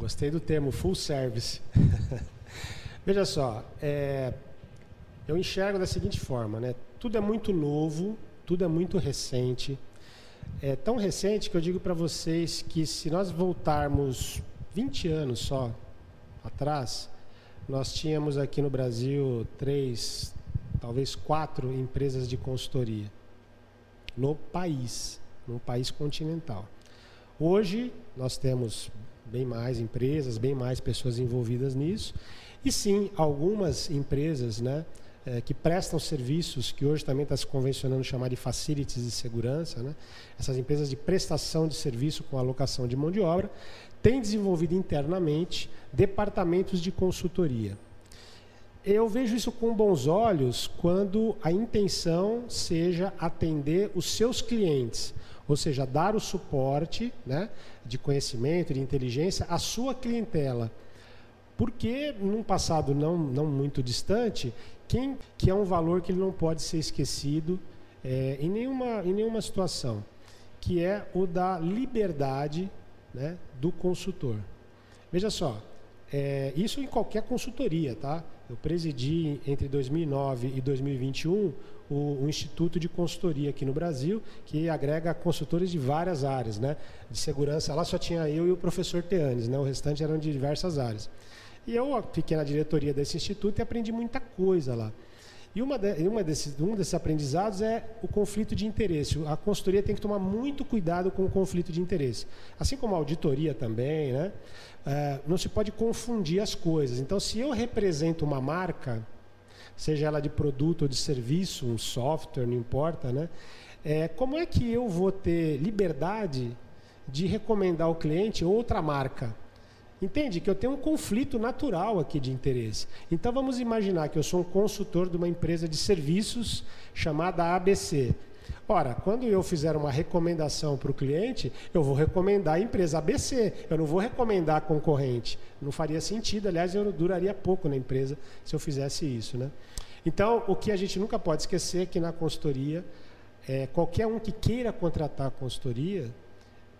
Gostei do termo full service. [LAUGHS] Veja só, é, eu enxergo da seguinte forma, né? Tudo é muito novo, tudo é muito recente. É tão recente que eu digo para vocês que se nós voltarmos 20 anos só atrás, nós tínhamos aqui no Brasil três, talvez quatro empresas de consultoria no país, no país continental. Hoje nós temos bem mais empresas, bem mais pessoas envolvidas nisso. E sim, algumas empresas né, é, que prestam serviços, que hoje também está se convencionando chamar de facilities de segurança, né, essas empresas de prestação de serviço com alocação de mão de obra, têm desenvolvido internamente departamentos de consultoria. Eu vejo isso com bons olhos quando a intenção seja atender os seus clientes ou seja, dar o suporte né, de conhecimento, de inteligência à sua clientela. Porque, num passado não, não muito distante, quem, que é um valor que ele não pode ser esquecido é, em, nenhuma, em nenhuma situação, que é o da liberdade né, do consultor. Veja só, é, isso em qualquer consultoria, tá? Eu presidi entre 2009 e 2021 o, Instituto de Consultoria aqui no Brasil, que agrega consultores de várias áreas, né? De segurança, lá só tinha eu e o professor Teanes, né? O restante eram de diversas áreas. E eu fiquei na diretoria desse instituto e aprendi muita coisa lá. E uma, de, uma desses, um desses aprendizados é o conflito de interesse. A consultoria tem que tomar muito cuidado com o conflito de interesse. Assim como a auditoria também, né? É, não se pode confundir as coisas. Então, se eu represento uma marca, seja ela de produto ou de serviço, um software, não importa, né? É, como é que eu vou ter liberdade de recomendar ao cliente outra marca? Entende que eu tenho um conflito natural aqui de interesse. Então vamos imaginar que eu sou um consultor de uma empresa de serviços chamada ABC. Ora, quando eu fizer uma recomendação para o cliente, eu vou recomendar a empresa ABC, eu não vou recomendar a concorrente. Não faria sentido, aliás, eu duraria pouco na empresa se eu fizesse isso. Né? Então, o que a gente nunca pode esquecer é que na consultoria, é, qualquer um que queira contratar a consultoria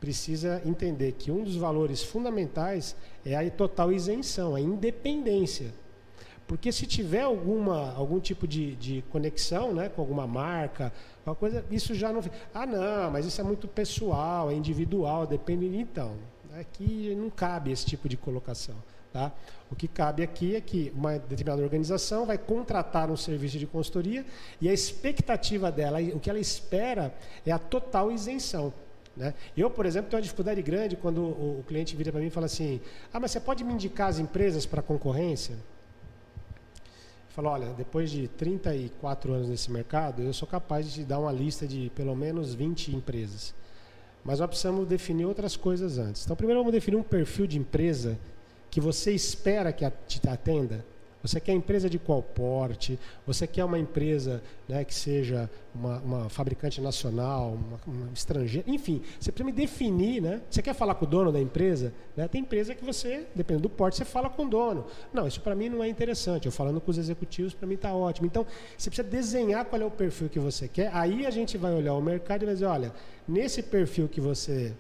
precisa entender que um dos valores fundamentais é a total isenção, a independência. Porque se tiver alguma, algum tipo de, de conexão né, com alguma marca, uma coisa, isso já não. Ah, não, mas isso é muito pessoal, é individual, depende. Então, aqui não cabe esse tipo de colocação. Tá? O que cabe aqui é que uma determinada organização vai contratar um serviço de consultoria e a expectativa dela, o que ela espera é a total isenção. Né? Eu, por exemplo, tenho uma dificuldade grande quando o, cliente vira para mim e fala assim: Ah, mas você pode me indicar as empresas para concorrência? Falou, olha, depois de 34 anos nesse mercado, eu sou capaz de te dar uma lista de pelo menos 20 empresas. Mas nós precisamos definir outras coisas antes. Então, primeiro vamos definir um perfil de empresa que você espera que te atenda. Você quer empresa de qual porte? Você quer uma empresa né, que seja uma, uma fabricante nacional, uma, uma, estrangeira? Enfim, você precisa me definir, né? Você quer falar com o dono da empresa? Né? Tem empresa que você, dependendo do porte, você fala com o dono. Não, isso para mim não é interessante. Eu falando com os executivos, para mim está ótimo. Então, você precisa desenhar qual é o perfil que você quer. Aí a gente vai olhar o mercado e vai dizer, olha, nesse perfil que você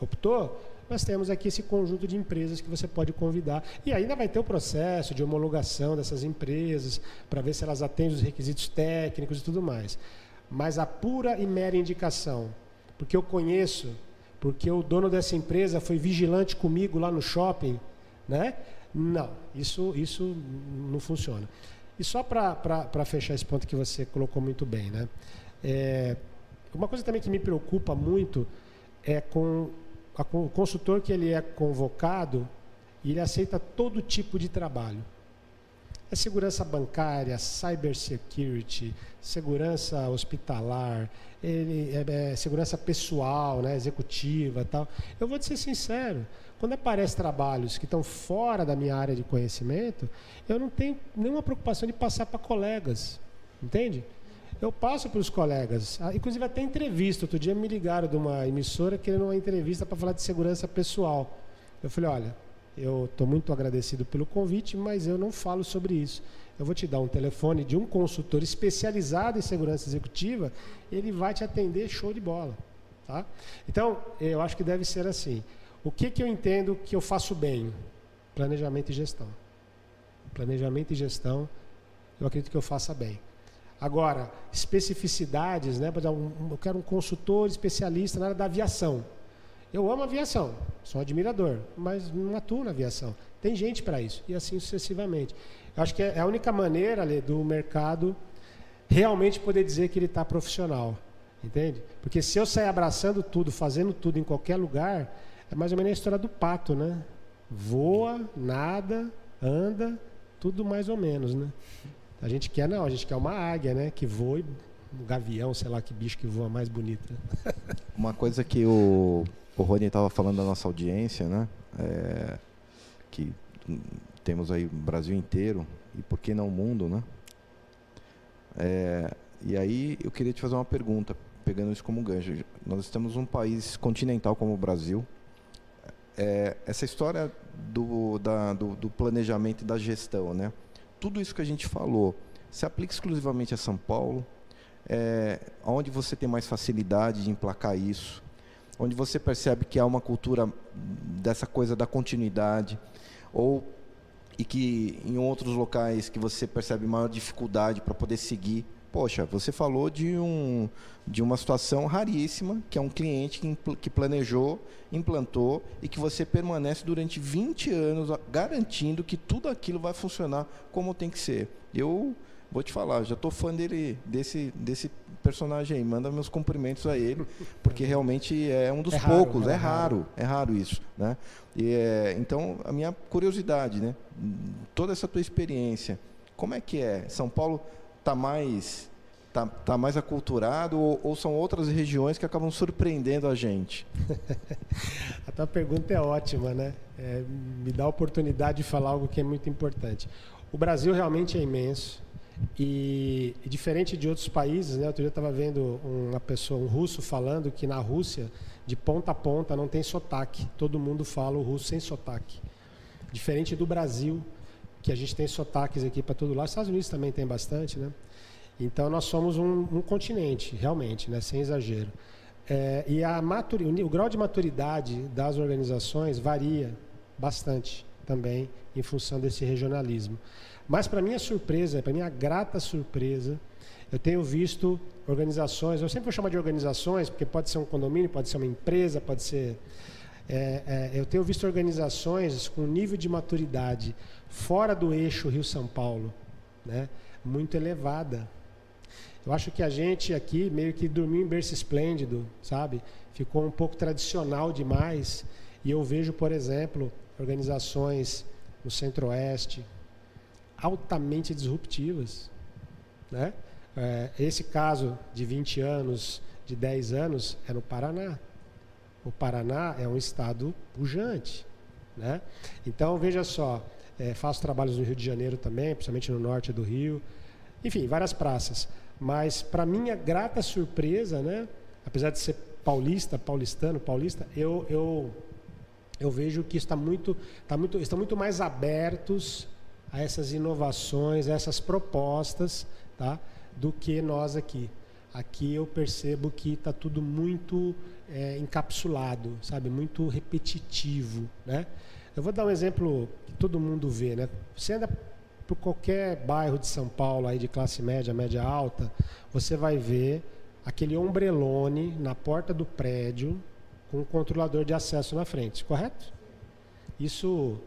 optou, nós temos aqui esse conjunto de empresas que você pode convidar. E ainda vai ter o processo de homologação dessas empresas, para ver se elas atendem os requisitos técnicos e tudo mais. Mas a pura e mera indicação, porque eu conheço, porque o dono dessa empresa foi vigilante comigo lá no shopping, né? Não, isso, isso não funciona. E só para fechar esse ponto que você colocou muito bem, né? É, uma coisa também que me preocupa muito é com o consultor que ele é convocado ele aceita todo tipo de trabalho. É segurança bancária, cybersecurity, segurança hospitalar, ele, é, é, segurança pessoal, né, executiva tal. Eu vou te ser sincero, quando aparecem trabalhos que estão fora da minha área de conhecimento, eu não tenho nenhuma preocupação de passar para colegas, entende? Eu passo para os colegas, ah, inclusive até entrevista. Outro dia me ligaram de uma emissora querendo uma entrevista para falar de segurança pessoal. Eu falei: olha, eu estou muito agradecido pelo convite, mas eu não falo sobre isso. Eu vou te dar um telefone de um consultor especializado em segurança executiva, ele vai te atender show de bola. Tá? Então, eu acho que deve ser assim. O que, que eu entendo que eu faço bem? Planejamento e gestão. Planejamento e gestão, eu acredito que eu faça bem. Agora, especificidades, né? Eu quero um consultor especialista na área da aviação. Eu amo aviação, sou um admirador, mas não atuo na aviação. Tem gente para isso, e assim sucessivamente. Eu acho que é a única maneira do mercado realmente poder dizer que ele está profissional. Entende? Porque se eu sair abraçando tudo, fazendo tudo em qualquer lugar, é mais ou menos a história do pato, né? Voa, nada, anda, tudo mais ou menos, né? A gente quer não, a gente quer uma águia, né? Que voe, um gavião, sei lá que bicho que voa mais bonita. [LAUGHS] Uma coisa que o, o Rony estava falando da nossa audiência, né? É, que temos aí o Brasil inteiro e por que não o mundo, né? É, e aí eu queria te fazer uma pergunta, pegando isso como gancho. Nós temos um país continental como o Brasil. É, essa história do, da, do, do planejamento e da gestão, né? Tudo isso que a gente falou se aplica exclusivamente a São Paulo, é, onde você tem mais facilidade de emplacar isso, onde você percebe que há uma cultura dessa coisa da continuidade, ou e que em outros locais que você percebe maior dificuldade para poder seguir. Poxa, você falou de, um, de uma situação raríssima, que é um cliente que, que planejou, implantou e que você permanece durante 20 anos garantindo que tudo aquilo vai funcionar como tem que ser. Eu vou te falar, já estou fã dele, desse, desse personagem aí. Manda meus cumprimentos a ele, porque realmente é um dos é poucos, raro, é, é raro, é raro isso, né? E é, então a minha curiosidade, né? Toda essa tua experiência, como é que é? São Paulo está mais tá, tá mais aculturado ou, ou, são outras regiões que acabam surpreendendo a gente? [LAUGHS] a tua pergunta é ótima, né? É, me dá a oportunidade de falar algo que é muito importante. O Brasil realmente é imenso e, e diferente de outros países, né? Outro dia eu estava vendo uma pessoa, um russo, falando que na Rússia, de ponta a ponta, não tem sotaque. Todo mundo fala o russo sem sotaque. Diferente do Brasil, que a gente tem sotaques aqui para todo lado. Os Estados Unidos também tem bastante, né? Então nós somos um, um continente, realmente, né? sem exagero. É, e a maturi, o grau de maturidade das organizações varia bastante também em função desse regionalismo. Mas para minha surpresa, para minha grata surpresa, eu tenho visto organizações, eu sempre vou chamar de organizações, porque pode ser um condomínio, pode ser uma empresa, pode ser. É, é, eu tenho visto organizações com nível de maturidade fora do eixo Rio-São Paulo, né, muito elevada. Eu acho que a gente aqui meio que dormiu em berço esplêndido, sabe? Ficou um pouco tradicional demais. E eu vejo, por exemplo, organizações no Centro-Oeste altamente disruptivas, né? É, esse caso de 20 anos, de 10 anos, é no Paraná. O Paraná é um estado pujante. Né? Então, veja só, É, faço trabalhos no Rio de Janeiro também, principalmente no norte do Rio. Enfim, várias praças. Mas, para minha grata surpresa, né, apesar de ser paulista, paulistano, paulista, eu, eu, eu vejo que está muito, tá muito, estão muito mais abertos a essas inovações, a essas propostas, tá, do que nós aqui. Aqui eu percebo que está tudo muito é, encapsulado, sabe, muito repetitivo, né? Eu vou dar um exemplo que todo mundo vê, né? Você anda por qualquer bairro de São Paulo aí de classe média, média alta, você vai ver aquele ombrelone na porta do prédio com um controlador de acesso na frente, correto? Isso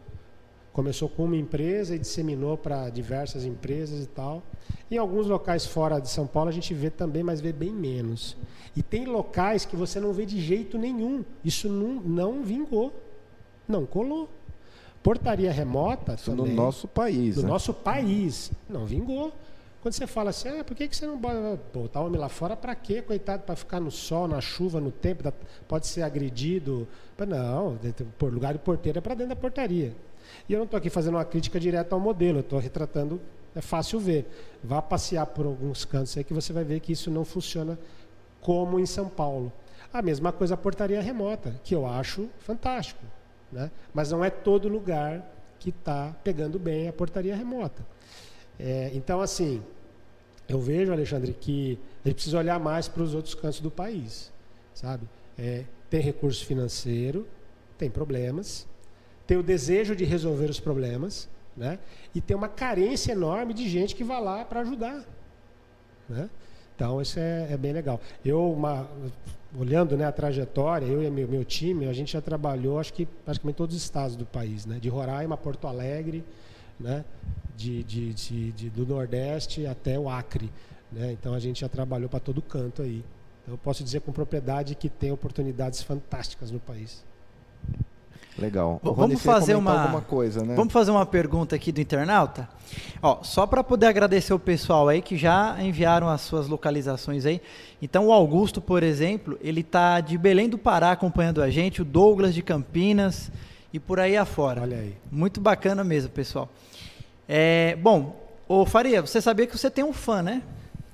começou com uma empresa e disseminou para diversas empresas e tal. Em alguns locais fora de São Paulo a gente vê também, mas vê bem menos. E tem locais que você não vê de jeito nenhum. Isso não, não vingou, não colou. Portaria remota Isso também, no nosso país. no né? nosso país, não vingou. Quando você fala assim, ah, por que, que você não bota botar homem lá fora para quê, coitado, para ficar no sol, na chuva, no tempo, pode ser agredido. Não, por lugar de porteiro é para dentro da portaria. E eu não estou aqui fazendo uma crítica direta ao modelo, estou retratando, é fácil ver. Vá passear por alguns cantos aí que você vai ver que isso não funciona como em São Paulo. A mesma coisa a portaria remota, que eu acho fantástico. Né? Mas não é todo lugar que está pegando bem a portaria remota. É, então, assim, eu vejo, Alexandre, que a gente precisa olhar mais para os outros cantos do país, sabe? É, tem recurso financeiro, tem problemas, tem o desejo de resolver os problemas, né? E tem uma carência enorme de gente que vai lá para ajudar, né? Então isso é, é bem legal. Eu, uma- olhando né, a trajetória, eu e meu, meu time, a gente já trabalhou, acho que praticamente todos os estados do país, né? De Roraima Porto Alegre, né? De, de, de- de- do Nordeste até o Acre, né? Então a gente já trabalhou para todo canto aí. Então, eu posso dizer com propriedade que tem oportunidades fantásticas no país. Legal. O vamos fazer uma- alguma coisa, né? Vamos fazer uma pergunta aqui do internauta? Ó, só para poder agradecer o pessoal aí que já enviaram as suas localizações aí. Então o Augusto, por exemplo, ele tá de Belém do Pará acompanhando a gente, o Douglas de Campinas e por aí afora. Olha aí. Muito bacana mesmo, pessoal. É, bom, ô Faria, você sabia que você tem um fã, né?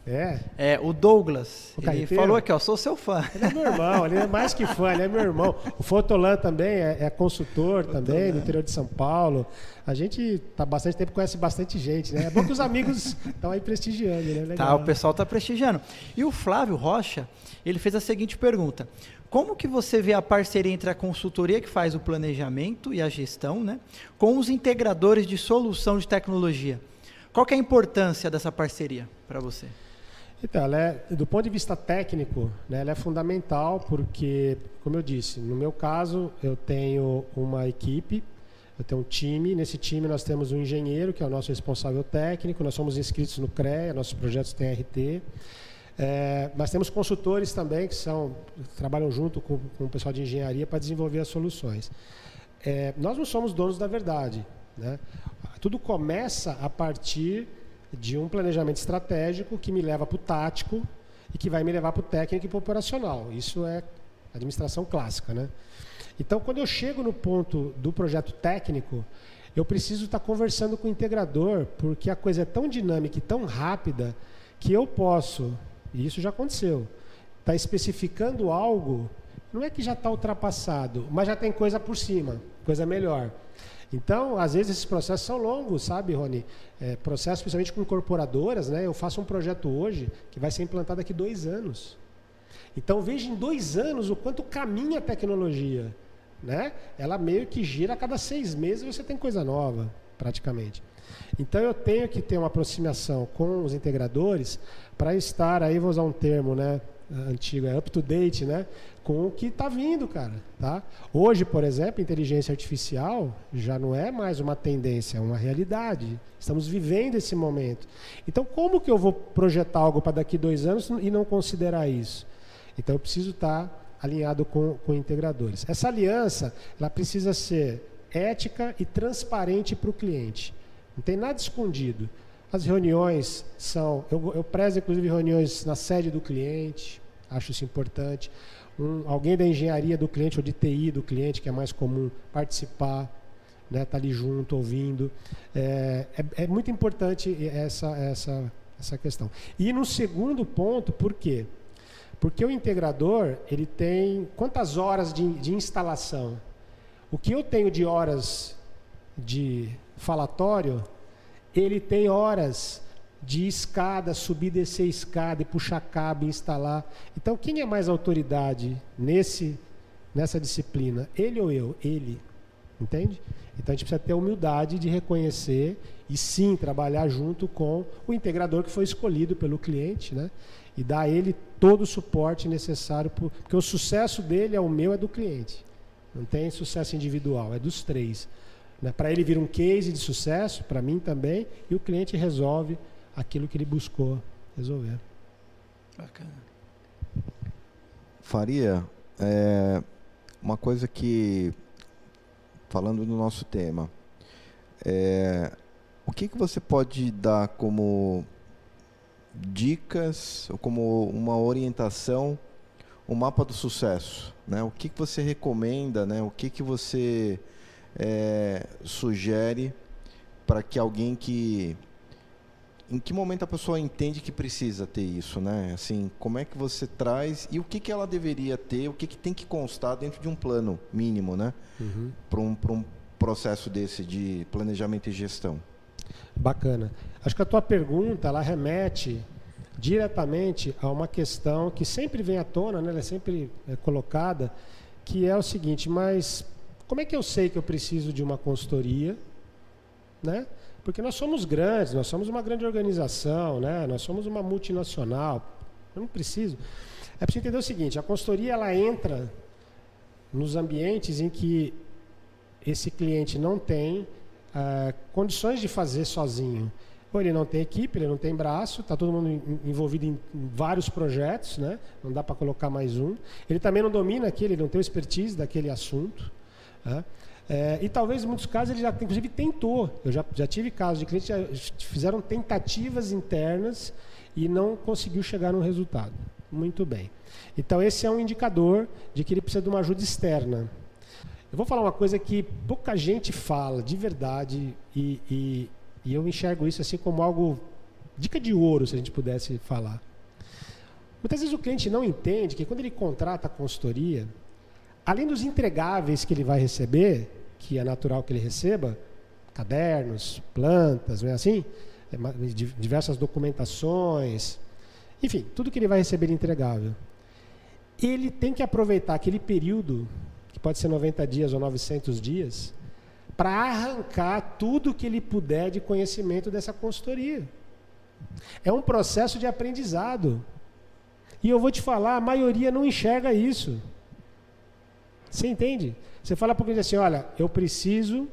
É, É, o Douglas. O ele falou aqui, ó, sou seu fã. Ele é meu irmão, ele é mais que fã, ele é meu irmão. O Fotolan também é, é consultor também, do interior de São Paulo. A gente tá bastante tempo, conhece bastante gente, né? É bom que os amigos [LAUGHS] estão aí prestigiando, né? Legal. Tá, o pessoal tá prestigiando. E o Flávio Rocha, ele fez a seguinte pergunta: Como que você vê a parceria entre a consultoria que faz o planejamento e a gestão, né, com os integradores de solução de tecnologia? Qual que é a importância dessa parceria para você? Então, ela é, do ponto de vista técnico, né, ela é fundamental porque, como eu disse, no meu caso, eu tenho uma equipe, eu tenho um time. Nesse time nós temos um engenheiro, que é o nosso responsável técnico, nós somos inscritos no CREA, nossos projetos têm RT. É, mas temos consultores também que são trabalham junto com, com o pessoal de engenharia para desenvolver as soluções. É, nós não somos donos da verdade. Né? Tudo começa a partir de um planejamento estratégico que me leva para o tático e que vai me levar para o técnico e para o operacional. Isso é administração clássica. Né? Então, quando eu chego no ponto do projeto técnico, eu preciso estar conversando com o integrador, porque a coisa é tão dinâmica e tão rápida que eu posso, e isso já aconteceu, estar especificando algo, não é que já está ultrapassado, mas já tem coisa por cima, coisa melhor. Então, às vezes esses processos são longos, sabe, Rony? É, processos, principalmente com incorporadoras, né? Eu faço um projeto hoje que vai ser implantado daqui dois anos. Então, veja em dois anos o quanto caminha a tecnologia. Né? Ela meio que gira a cada seis meses você tem coisa nova, praticamente. Então, eu tenho que ter uma aproximação com os integradores para estar, aí vou usar um termo né, antigo, é up to date, né? Com o que está vindo, cara. Tá? Hoje, por exemplo, inteligência artificial já não é mais uma tendência, é uma realidade. Estamos vivendo esse momento. Então, como que eu vou projetar algo para daqui dois anos e não considerar isso? Então, eu preciso estar alinhado com, com integradores. Essa aliança, ela precisa ser ética e transparente para o cliente. Não tem nada escondido. As reuniões são, eu, eu prezo inclusive reuniões na sede do cliente, acho isso importante. Um, alguém da engenharia do cliente ou de TI do cliente, que é mais comum, participar. né? Tá ali junto, ouvindo. É, é, é muito importante essa, essa, essa questão. E no segundo ponto, por quê? Porque o integrador, ele tem quantas horas de, de instalação? O que eu tenho de horas de falatório, ele tem horas de escada, subir, descer escada e puxar cabo, instalar. Então, quem é mais autoridade nesse nessa disciplina? Ele ou eu? Ele. Entende? Então a gente precisa ter a humildade de reconhecer e sim trabalhar junto com o integrador que foi escolhido pelo cliente, né? E dar a ele todo o suporte necessário, porque o sucesso dele é o meu, é do cliente. Não tem sucesso individual, é dos três. Né? Para ele vir um case de sucesso, para mim também, e o cliente resolve aquilo que ele buscou resolver. Bacana. Faria, é, uma coisa que, falando do nosso tema, é, o que, que você pode dar como dicas ou como uma orientação, o um mapa do sucesso? Né? O que, que você recomenda, né? o que, que você é, sugere para que alguém que em que momento a pessoa entende que precisa ter isso, né? Assim, como é que você traz e o que, que ela deveria ter, o que, que tem que constar dentro de um plano mínimo, né? Uhum. Para um, um processo desse de planejamento e gestão. Bacana. Acho que a tua pergunta ela remete diretamente a uma questão que sempre vem à tona, né? ela é sempre é, colocada, que é o seguinte: mas como é que eu sei que eu preciso de uma consultoria, né? Porque nós somos grandes, nós somos uma grande organização, né? nós somos uma multinacional. Eu não preciso. É preciso entender o seguinte: a consultoria ela entra nos ambientes em que esse cliente não tem ah, condições de fazer sozinho. Ou ele não tem equipe, ele não tem braço, está todo mundo envolvido em vários projetos, né? não dá para colocar mais um. Ele também não domina aquele, ele não tem expertise daquele assunto. Né? É, e talvez em muitos casos ele já, inclusive, tentou. Eu já, já tive casos de clientes que fizeram tentativas internas e não conseguiu chegar no resultado. Muito bem. Então, esse é um indicador de que ele precisa de uma ajuda externa. Eu vou falar uma coisa que pouca gente fala, de verdade, e, e, e eu enxergo isso assim como algo, dica de ouro, se a gente pudesse falar. Muitas vezes o cliente não entende que quando ele contrata a consultoria, além dos entregáveis que ele vai receber, que é natural que ele receba, cadernos, plantas, não é assim? É diversas documentações, enfim, tudo que ele vai receber entregável. Ele tem que aproveitar aquele período, que pode ser 90 dias ou 900 dias, para arrancar tudo que ele puder de conhecimento dessa consultoria. É um processo de aprendizado. E eu vou te falar, a maioria não enxerga isso. Você entende? Você fala para o assim: olha, eu preciso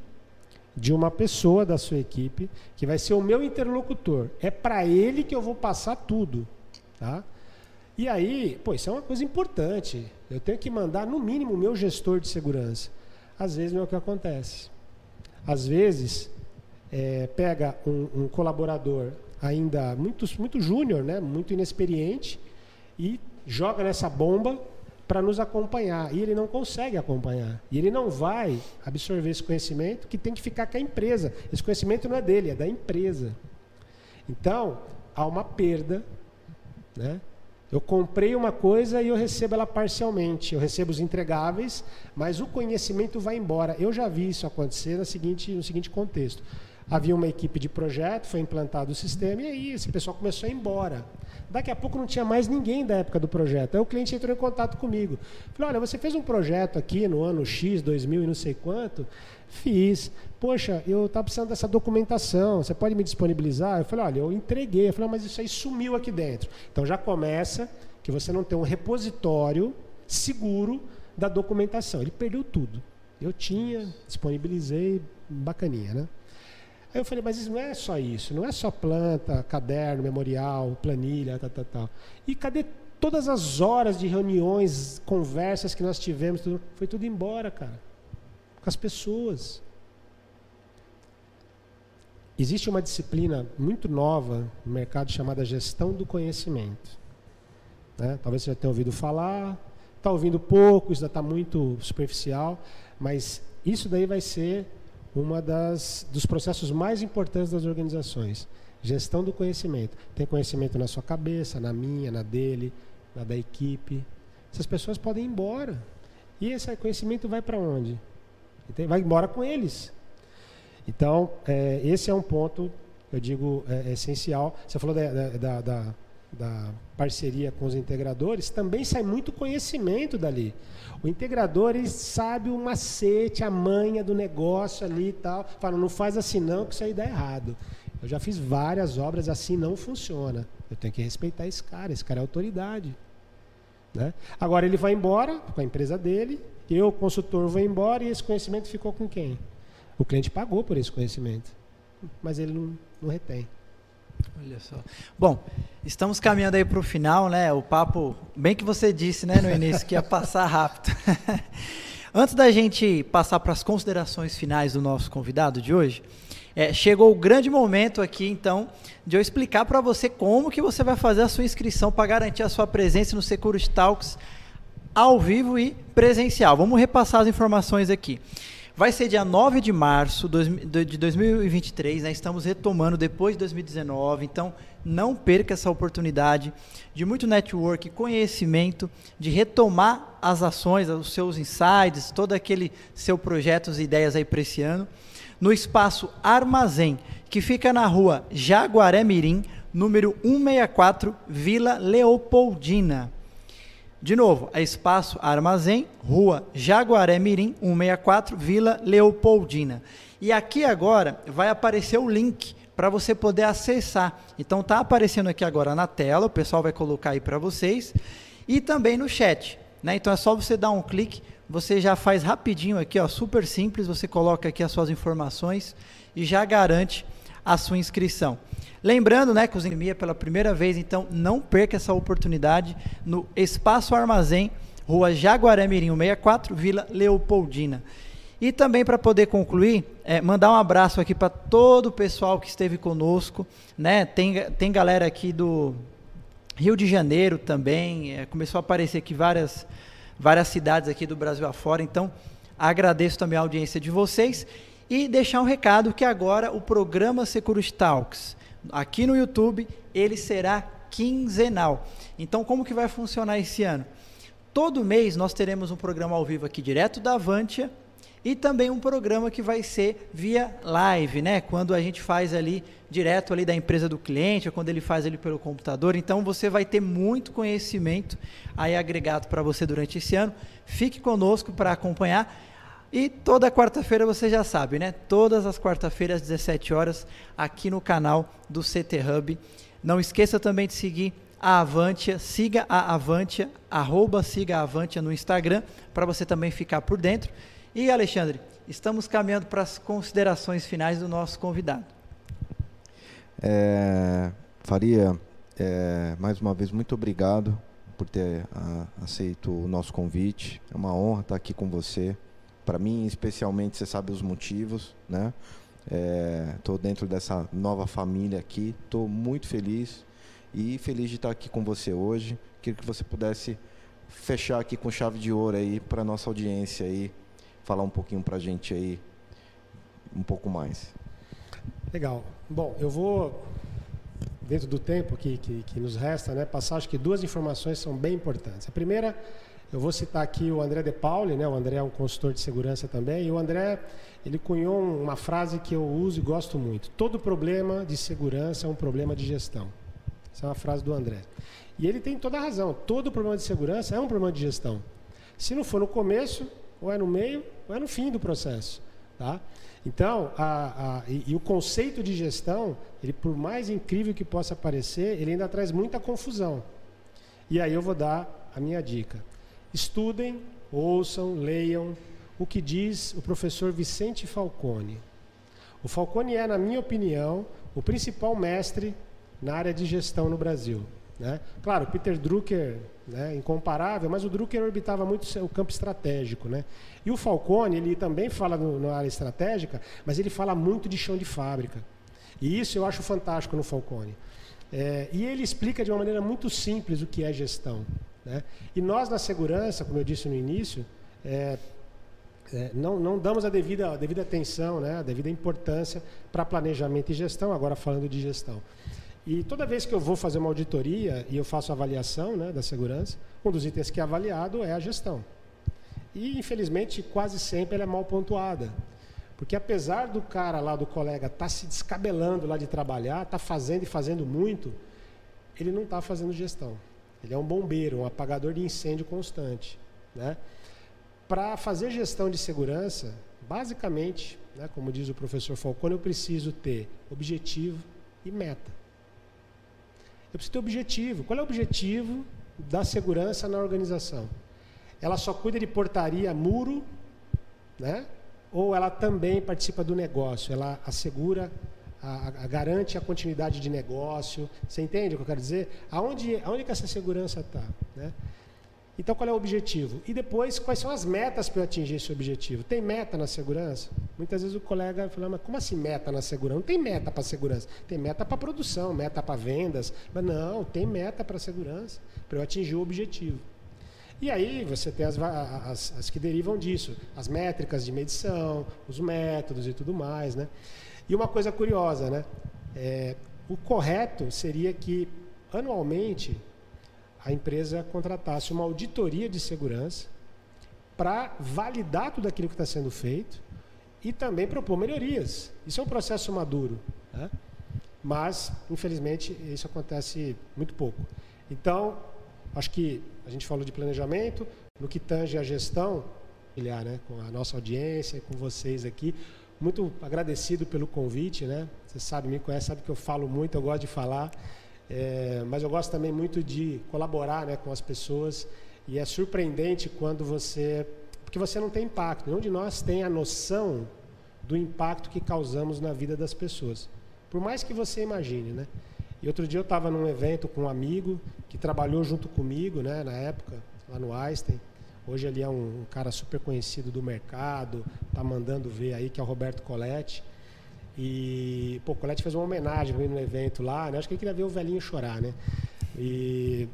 de uma pessoa da sua equipe que vai ser o meu interlocutor. É para ele que eu vou passar tudo. Tá? E aí, pô, isso é uma coisa importante. Eu tenho que mandar, no mínimo, o meu gestor de segurança. Às vezes não é o que acontece. Às vezes, é, pega um, um, colaborador ainda muito, muito júnior, né, muito inexperiente, e joga nessa bomba para nos acompanhar. E ele não consegue acompanhar. E ele não vai absorver esse conhecimento que tem que ficar com a empresa. Esse conhecimento não é dele, é da empresa. Então, há uma perda. Né? Eu comprei uma coisa e eu recebo ela parcialmente. Eu recebo os entregáveis, mas o conhecimento vai embora. Eu já vi isso acontecer no seguinte, no seguinte contexto. Havia uma equipe de projeto, foi implantado o sistema e aí esse pessoal começou a ir embora. Daqui a pouco não tinha mais ninguém da época do projeto. Aí o cliente entrou em contato comigo. Falei, olha, você fez um projeto aqui no ano X, 2000 e não sei quanto. Fiz. Poxa, eu estava precisando dessa documentação. Você pode me disponibilizar? Eu falei, olha, eu entreguei. Eu falei, mas isso aí sumiu aqui dentro. Então já começa que você não tem um repositório seguro da documentação. Ele perdeu tudo. Eu tinha, disponibilizei, bacaninha, né? Aí eu falei, mas isso não é só isso, não é só planta, caderno, memorial, planilha, tal, tal, tal. E cadê todas as horas de reuniões, conversas que nós tivemos? Tudo, foi tudo embora, cara. Com as pessoas. Existe uma disciplina muito nova no mercado chamada gestão do conhecimento. Né? Talvez você já tenha ouvido falar, está ouvindo pouco, isso ainda está muito superficial, mas isso daí vai ser uma das dos processos mais importantes das organizações, gestão do conhecimento. Tem conhecimento na sua cabeça, na minha, na dele, na da equipe. Essas pessoas podem ir embora. E esse conhecimento vai para onde? Vai embora com eles. Então, é, esse é um ponto, eu digo, é, é essencial. Você falou da, da, da, da, parceria com os integradores, também sai muito conhecimento dali. O integrador, ele sabe o macete, a manha do negócio ali e tal. Fala, não faz assim não, que isso aí dá errado. Eu já fiz várias obras assim, não funciona. Eu tenho que respeitar esse cara, esse cara é autoridade. Né? Agora ele vai embora com a empresa dele, eu, consultor, vou embora e esse conhecimento ficou com quem? O cliente pagou por esse conhecimento, mas ele não, não retém. Olha só. Bom, estamos caminhando aí para o final, né? O papo, bem que você disse, né, no início, que ia passar rápido. [LAUGHS] Antes da gente passar para as considerações finais do nosso convidado de hoje, é, chegou o grande momento aqui, então, de eu explicar para você como que você vai fazer a sua inscrição para garantir a sua presença no Security Talks ao vivo e presencial. Vamos repassar as informações aqui. Vai ser dia 9 de março de 2023, né? estamos retomando depois de 2019, então não perca essa oportunidade de muito network, conhecimento, de retomar as ações, os seus insights, todo aquele seu projetos e ideias aí para esse ano, no espaço Armazém, que fica na rua Jaguaré Mirim, número 164, Vila Leopoldina. De novo, é Espaço Armazém, Rua Jaguaré Mirim, 164, Vila Leopoldina. E aqui agora vai aparecer o link para você poder acessar. Então tá aparecendo aqui agora na tela, o pessoal vai colocar aí para vocês e também no chat, né? Então é só você dar um clique, você já faz rapidinho aqui, ó, super simples, você coloca aqui as suas informações e já garante a sua inscrição. Lembrando, né, Endemia pela primeira vez, então não perca essa oportunidade no Espaço Armazém, Rua Jaguaré Mirim 64, Vila Leopoldina. E também para poder concluir, é, mandar um abraço aqui para todo o pessoal que esteve conosco, né? Tem, tem galera aqui do Rio de Janeiro também, é, começou a aparecer aqui várias várias cidades aqui do Brasil afora, então agradeço também a audiência de vocês e deixar um recado que agora o programa Security Talks aqui no YouTube, ele será quinzenal. Então, como que vai funcionar esse ano? Todo mês nós teremos um programa ao vivo aqui direto da Avantia e também um programa que vai ser via live, né? Quando a gente faz ali direto ali da empresa do cliente, ou quando ele faz ali pelo computador. Então você vai ter muito conhecimento aí agregado para você durante esse ano. Fique conosco para acompanhar. E toda quarta-feira você já sabe, né? Todas as quarta-feiras, às 17 horas, aqui no canal do CT Hub. Não esqueça também de seguir a Avantia, siga a Avantia, arroba siga a Avantia no Instagram, para você também ficar por dentro. E Alexandre, estamos caminhando para as considerações finais do nosso convidado. É, Faria, é, mais uma vez, muito obrigado por ter a, aceito o nosso convite. É uma honra estar aqui com você para mim, especialmente, você sabe os motivos, né? Estou é, dentro dessa nova família aqui, estou muito feliz e feliz de estar aqui com você hoje. Queria que você pudesse fechar aqui com chave de ouro aí para nossa audiência aí, falar um pouquinho para a gente aí, um pouco mais. Legal. Bom, eu vou dentro do tempo que, que, que nos resta, né, passar acho que duas informações são bem importantes. A primeira eu vou citar aqui o André De Pauli, né? O André é um consultor de segurança também. E o André, ele cunhou uma frase que eu uso e gosto muito. Todo problema de segurança é um problema de gestão. Essa é uma frase do André. E ele tem toda a razão. Todo problema de segurança é um problema de gestão. Se não for no começo, ou é no meio, ou é no fim do processo. Tá? Então, a, a, e, e, o conceito de gestão, ele por mais incrível que possa parecer, ele ainda traz muita confusão. E aí eu vou dar a minha dica. Estudem, ouçam, leiam o que diz o professor Vicente Falcone. O Falcone é, na minha opinião, o principal mestre na área de gestão no Brasil. Né? Claro, Peter Drucker, né, incomparável, mas o Drucker orbitava muito o campo estratégico. Né? E o Falcone, ele também fala na área estratégica, mas ele fala muito de chão de fábrica. E isso eu acho fantástico no Falcone. É, e ele explica de uma maneira muito simples o que é gestão. Né? E nós, na segurança, como eu disse no início, é, é, não, não damos a devida, a devida atenção, né, a devida importância para planejamento e gestão, agora falando de gestão. E toda vez que eu vou fazer uma auditoria e eu faço avaliação né, da segurança, um dos itens que é avaliado é a gestão. E, infelizmente, quase sempre ela é mal pontuada. Porque apesar do cara lá, do colega, estar tá se descabelando lá de trabalhar, está fazendo e fazendo muito, ele não está fazendo gestão. Ele é um bombeiro, um apagador de incêndio constante. Né? Para fazer gestão de segurança, basicamente, né, como diz o professor Falcone, eu preciso ter objetivo e meta. Eu preciso ter objetivo. Qual é o objetivo da segurança na organização? Ela só cuida de portaria, muro, né? Ou ela também participa do negócio? Ela assegura, a, a, garante a continuidade de negócio? Você entende o que eu quero dizer? Aonde, aonde que essa segurança está? Né? Então, qual é o objetivo? E depois, quais são as metas para atingir esse objetivo? Tem meta na segurança? Muitas vezes o colega fala, mas como assim meta na segurança? Não tem meta para segurança. Tem meta para produção, meta para vendas. Mas não, tem meta para segurança, para eu atingir o objetivo. E aí você tem as, as, as, que derivam disso, as métricas de medição, os métodos e tudo mais. Né? E uma coisa curiosa, né? É, o correto seria que anualmente a empresa contratasse uma auditoria de segurança para validar tudo aquilo que está sendo feito e também propor melhorias. Isso é um processo maduro. Né? Mas, infelizmente, isso acontece muito pouco. Então, acho que a gente falou de planejamento, no que tange a gestão, né, com a nossa audiência, com vocês aqui. Muito agradecido pelo convite, né? Você sabe, me conhece, sabe que eu falo muito, eu gosto de falar. É, mas eu gosto também muito de colaborar né, com as pessoas e é surpreendente quando você. Porque você não tem impacto. Nenhum de nós tem a noção do impacto que causamos na vida das pessoas. Por mais que você imagine, né? E outro dia eu estava num evento com um amigo que trabalhou junto comigo, né, na época, lá no Einstein. Hoje ele é um, um cara super conhecido do mercado, tá mandando ver aí, que é o Roberto Coletti. E, pô, o Colette fez uma homenagem para mim no evento lá, né? Acho que ele queria ver o velhinho chorar, né? E,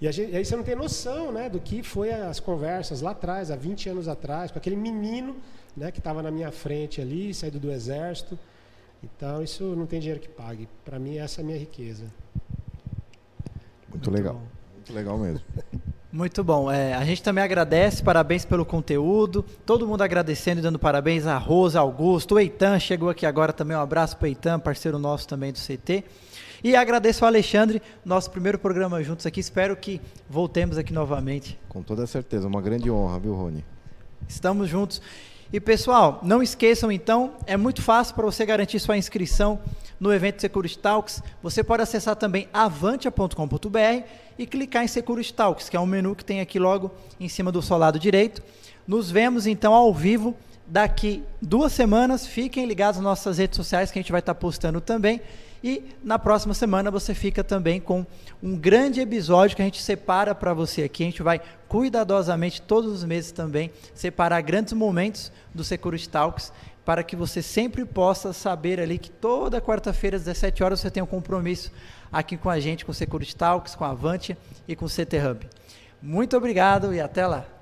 e, gente, e, aí você não tem noção, né, do que foi as conversas lá atrás, há 20 anos atrás, com aquele menino, né, que estava na minha frente ali, saído do exército. Então, isso não tem dinheiro que pague. Para mim, essa é a minha riqueza. Muito, Muito legal. Bom. Muito legal mesmo. [LAUGHS] Muito bom. É, a gente também agradece, parabéns pelo conteúdo. Todo mundo agradecendo e dando parabéns a Rosa, Augusto, o Eitan chegou aqui agora também. Um abraço para o Eitan, parceiro nosso também do CT. E agradeço ao Alexandre, nosso primeiro programa juntos aqui. Espero que voltemos aqui novamente. Com toda certeza, uma grande honra, viu, Rony? Estamos juntos. E pessoal, não esqueçam então, é muito fácil para você garantir sua inscrição no evento Security Talks. Você pode acessar também avantia.com.br e clicar em Security Talks, que é um menu que tem aqui logo em cima do seu lado direito. Nos vemos então ao vivo daqui duas semanas. Fiquem ligados nas nossas redes sociais que a gente vai estar postando também. E na próxima semana você fica também com um grande episódio que a gente separa para você aqui. A gente vai cuidadosamente todos os meses também separar grandes momentos do Security Talks para que você sempre possa saber ali que toda quarta-feira às 17 horas você tem um compromisso aqui com a gente, com o Security Talks, com a Avante e com o CT Hub. Muito obrigado e até lá.